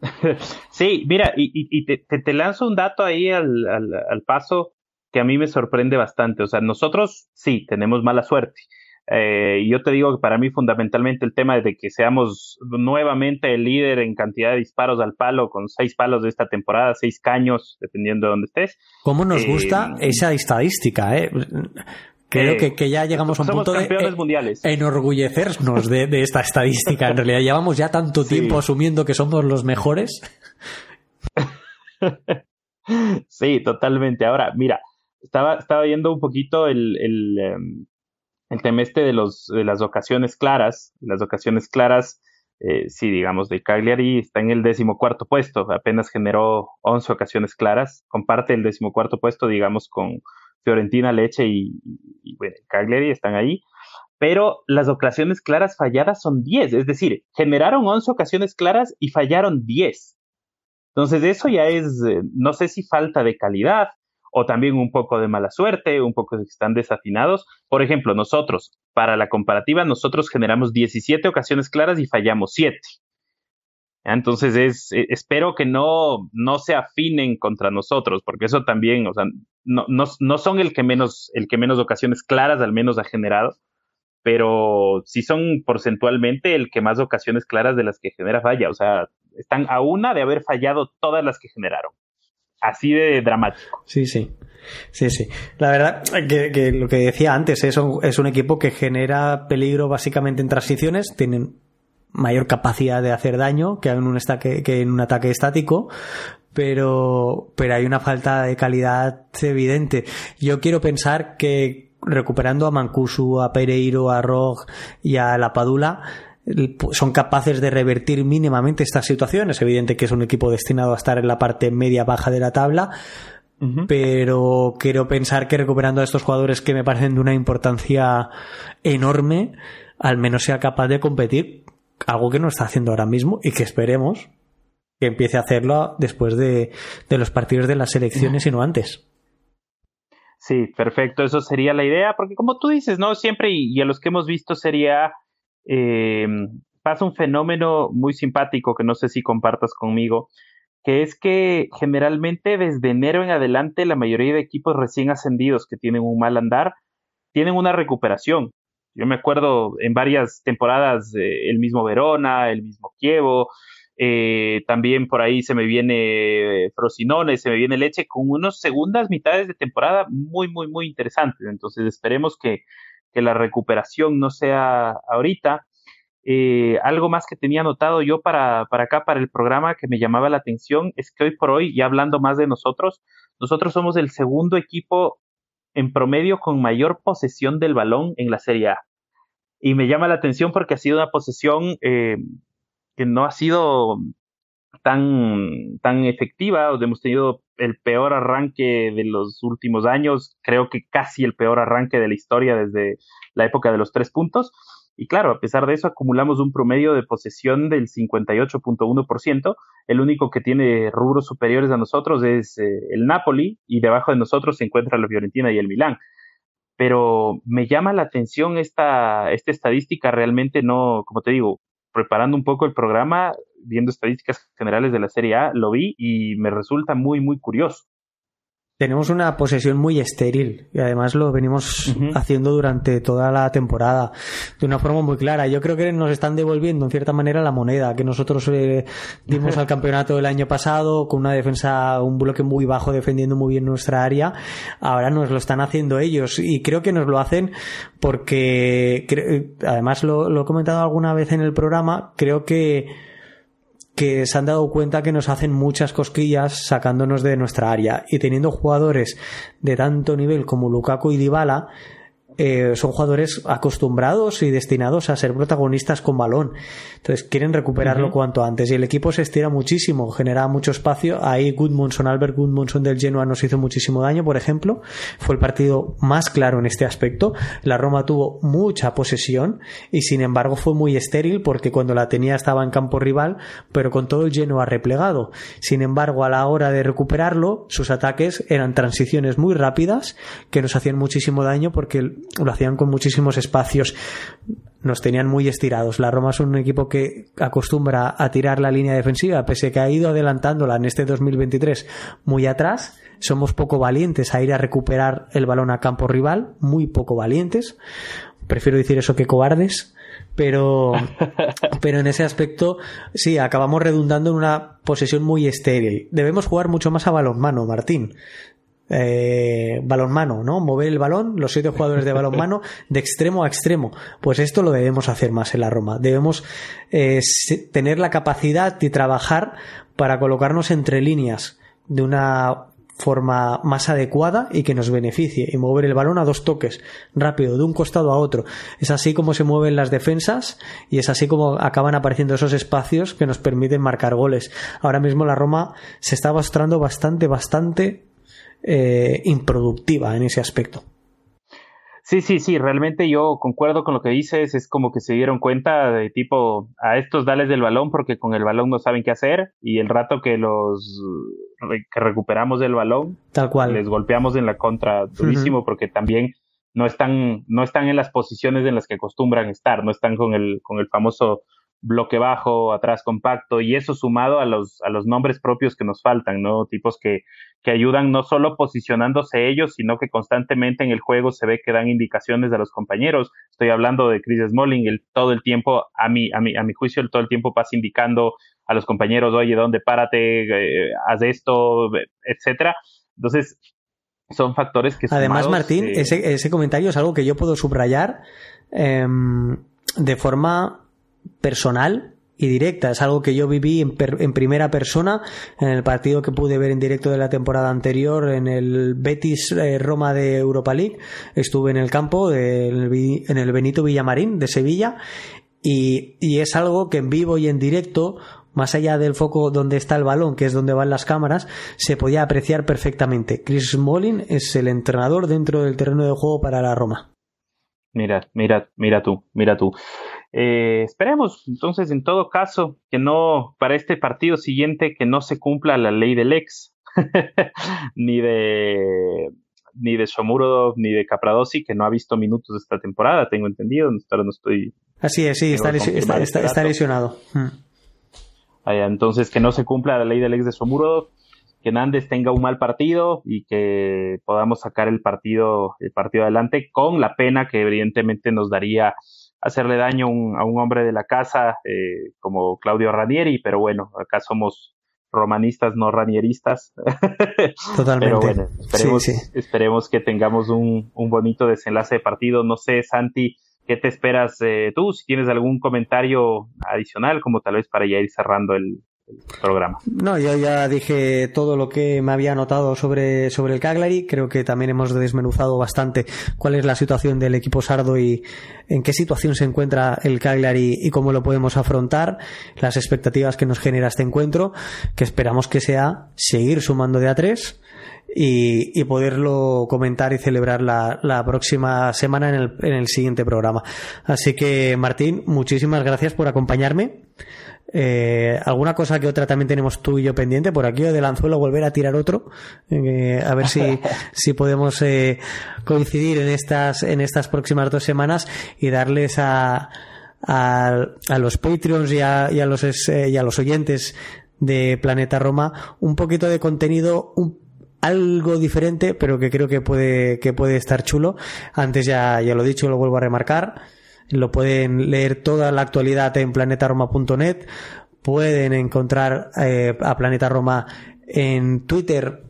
Sí, mira, y, te, lanzo un dato ahí al, al paso que a mí me sorprende bastante. O sea, nosotros sí tenemos mala suerte eh, yo te digo que para mí fundamentalmente el tema de que seamos nuevamente el líder en cantidad de disparos al palo, con seis palos de esta temporada, seis caños, dependiendo de dónde estés.
¿Cómo nos gusta eh, esa estadística? Eh? Creo que, que, ya llegamos a un punto de
mundiales.
enorgullecernos de, de, esta estadística. En realidad llevamos ya tanto tiempo asumiendo que somos los mejores.
sí, totalmente. Ahora, mira, estaba, estaba viendo un poquito el, el, em, el tema este de, los, de las ocasiones claras, las ocasiones claras, eh, sí, digamos, de Cagliari está en el decimocuarto puesto, apenas generó 11 ocasiones claras, comparte el decimocuarto puesto, digamos, con Fiorentina, Leche y, Cagliari están ahí, pero las ocasiones claras falladas son 10, es decir, generaron 11 ocasiones claras y fallaron 10. Entonces, eso ya es, eh, no sé si falta de calidad o también un poco de mala suerte, un poco que están desafinados. Por ejemplo, nosotros, para la comparativa, nosotros generamos 17 ocasiones claras y fallamos 7. Entonces es, e, espero que no, no se afinen contra nosotros, porque eso también, o sea, no, no, no son el que menos, el que menos ocasiones claras al menos ha generado, pero sí son porcentualmente el que más ocasiones claras de las que genera falla. O sea, están a una de haber fallado todas las que generaron. Así de dramático.
Sí, sí. Sí, sí. La verdad que, lo que decía antes, es un, es un equipo que genera peligro básicamente en transiciones, tienen mayor capacidad de hacer daño que en un, que en un ataque estático, pero, pero hay una falta de calidad evidente. Yo quiero pensar que recuperando a Mancuso, a Pereiro, a Rog y a La Padula, son capaces de revertir mínimamente estas situaciones. Es evidente que es un equipo destinado a estar en la parte media baja de la tabla, pero quiero pensar que recuperando a estos jugadores que me parecen de una importancia enorme, al menos sea capaz de competir, algo que no está haciendo ahora mismo y que esperemos que empiece a hacerlo después de, de los partidos de las elecciones y no antes.
Sí, perfecto, eso sería la idea, porque como tú dices, ¿no? Siempre, y, a los que hemos visto sería, eh, pasa un fenómeno muy simpático que no sé si compartas conmigo, que es que generalmente desde enero en adelante la mayoría de equipos recién ascendidos que tienen un mal andar tienen una recuperación. Yo me acuerdo en varias temporadas eh, el mismo Verona, el mismo Kievo, eh, también por ahí se me viene Frosinone, se me viene Leche, con unas segundas mitades de temporada muy, muy, muy interesantes. Entonces esperemos que, que la recuperación no sea ahorita. Eh, algo más que tenía anotado yo para, para acá, para el programa, que me llamaba la atención, es que hoy por hoy, ya hablando más de nosotros, nosotros somos el segundo equipo en promedio con mayor posesión del balón en la Serie A. Y me llama la atención porque ha sido una posesión eh, que no ha sido tan, tan efectiva. Hemos tenido el peor arranque de los últimos años, creo que casi el peor arranque de la historia desde la época de los tres puntos. Y claro, a pesar de eso, acumulamos un promedio de posesión del 58.1%. El único que tiene rubros superiores a nosotros es eh, el Napoli y debajo de nosotros se encuentra la Fiorentina y el Milán. Pero me llama la atención esta, esta estadística, realmente no, como te digo, preparando un poco el programa, viendo estadísticas generales de la Serie A, lo vi y me resulta muy, muy curioso
tenemos una posesión muy estéril y además lo venimos haciendo durante toda la temporada de una forma muy clara. Yo creo que nos están devolviendo en cierta manera la moneda que nosotros eh, dimos al campeonato del año pasado con una defensa, un bloque muy bajo defendiendo muy bien nuestra área. Ahora nos lo están haciendo ellos y creo que nos lo hacen porque, además lo, lo he comentado alguna vez en el programa, creo que que se han dado cuenta que nos hacen muchas cosquillas sacándonos de nuestra área. Y teniendo jugadores de tanto nivel como Lukaku y Dybala eh, son jugadores acostumbrados y destinados a ser protagonistas con balón. Entonces quieren recuperarlo cuanto antes y el equipo se estira muchísimo, genera mucho espacio. Ahí Gudmundsson, Albert Gudmundsson del Genoa nos hizo muchísimo daño, por ejemplo. Fue el partido más claro en este aspecto. La Roma tuvo mucha posesión y sin embargo fue muy estéril porque cuando la tenía estaba en campo rival, pero con todo el Genoa replegado. Sin embargo, a la hora de recuperarlo, sus ataques eran transiciones muy rápidas que nos hacían muchísimo daño porque lo hacían con muchísimos espacios, nos tenían muy estirados. La Roma es un equipo que acostumbra a tirar la línea defensiva, pese a que ha ido adelantándola en este 2023 muy atrás. Somos poco valientes a ir a recuperar el balón a campo rival, muy poco valientes. Prefiero decir eso que cobardes, pero, pero en ese aspecto sí, acabamos redundando en una posesión muy estéril. Debemos jugar mucho más a balonmano, Martín eh, balonmano, ¿no? Mover el balón, los siete jugadores de balonmano, de extremo a extremo. Pues esto lo debemos hacer más en la Roma. Debemos eh, tener la capacidad de trabajar para colocarnos entre líneas de una forma más adecuada y que nos beneficie y mover el balón a dos toques rápido de un costado a otro es así como se mueven las defensas y es así como acaban apareciendo esos espacios que nos permiten marcar goles ahora mismo la Roma se está mostrando bastante bastante eh, improductiva en ese aspecto.
Sí, sí, sí, realmente yo concuerdo con lo que dices, es como que se dieron cuenta de tipo, a estos dales del balón porque con el balón no saben qué hacer y el rato que los que recuperamos el balón,
Tal cual.
les golpeamos en la contra durísimo porque también no están, no están en las posiciones en las que acostumbran estar, no están con el, con el famoso bloque bajo, atrás compacto, y eso sumado a los, a los nombres propios que nos faltan, ¿no? Tipos que, que ayudan no solo posicionándose ellos, sino que constantemente en el juego se ve que dan indicaciones a los compañeros. Estoy hablando de Chris Smalling, el, todo el tiempo, a mi, a mi, a mi juicio, el, todo el tiempo pasa indicando a los compañeros, oye, ¿dónde párate? Eh, haz esto, etcétera. Entonces, son factores que...
Además, Martín, eh, ese, ese comentario es algo que yo puedo subrayar eh, de forma personal y directa. Es algo que yo viví en, per, en, primera persona en el partido que pude ver en directo de la temporada anterior en el Betis eh, Roma de Europa League. Estuve en el campo en el Benito Villamarín de Sevilla y, y es algo que en vivo y en directo más allá del foco donde está el balón, que es donde van las cámaras, se podía apreciar perfectamente. Chris Smalling es el entrenador dentro del terreno de juego para la Roma.
Mira, mira, mira tú, mira tú. Eh, esperemos entonces en todo caso que no para este partido siguiente que no se cumpla la ley del ex ni de ni de Shomurodov ni de Capradosi que no ha visto minutos de esta temporada tengo entendido no estoy
así es sí está, está, está, está, lesionado hmm.
entonces que no se cumpla la ley del ex de Shomurodov que Nández tenga un mal partido y que podamos sacar el partido el partido adelante con la pena que evidentemente nos daría hacerle daño un, a un hombre de la casa eh, como Claudio Ranieri, pero bueno, acá somos romanistas, no ranieristas.
Totalmente.
pero bueno, esperemos, sí, sí. esperemos que tengamos un, un, bonito desenlace de partido. No sé, Santi, ¿qué te esperas eh, tú? Si tienes algún comentario adicional, como tal vez para ya ir cerrando el, programa.
No, yo ya dije todo lo que me había notado sobre, sobre el Cagliari. Creo que también hemos desmenuzado bastante cuál es la situación del equipo sardo y en qué situación se encuentra el Cagliari y cómo lo podemos afrontar, las expectativas que nos genera este encuentro, que esperamos que sea seguir sumando de a tres. Y, y, poderlo comentar y celebrar la, la próxima semana en el, en el siguiente programa. Así que, Martín, muchísimas gracias por acompañarme. Eh, alguna cosa que otra también tenemos tú y yo pendiente por aquí o del anzuelo volver a tirar otro eh, a ver si, si podemos eh, coincidir en estas en estas próximas dos semanas y darles a a, a los Patreons y a, y a los eh, y a los oyentes de Planeta Roma un poquito de contenido un algo diferente, pero que creo que puede, que puede estar chulo. Antes ya, ya lo he dicho, lo vuelvo a remarcar. Lo pueden leer toda la actualidad en planetaroma.net. Pueden encontrar eh, a Planeta Roma en Twitter,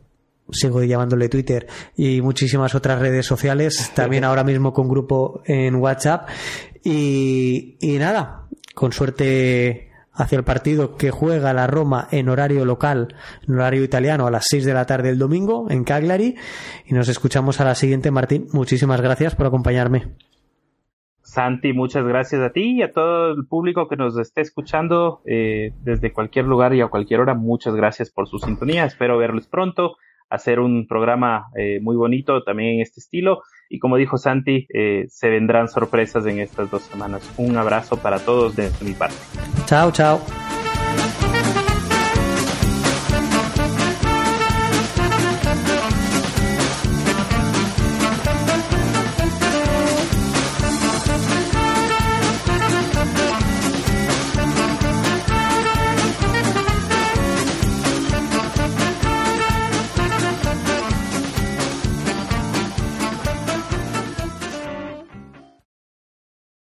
sigo llamándole Twitter, y muchísimas otras redes sociales. También ahora mismo con grupo en WhatsApp. Y, y nada, con suerte hacia el partido que juega la Roma en horario local, en horario italiano, a las 6 de la tarde del domingo en Cagliari. Y nos escuchamos a la siguiente, Martín. Muchísimas gracias por acompañarme.
Santi, muchas gracias a ti y a todo el público que nos esté escuchando eh, desde cualquier lugar y a cualquier hora. Muchas gracias por su sintonía. Espero verles pronto, hacer un programa eh, muy bonito también en este estilo. Y como dijo Santi, eh, se vendrán sorpresas en estas dos semanas. Un abrazo para todos desde mi parte.
Chao, chao.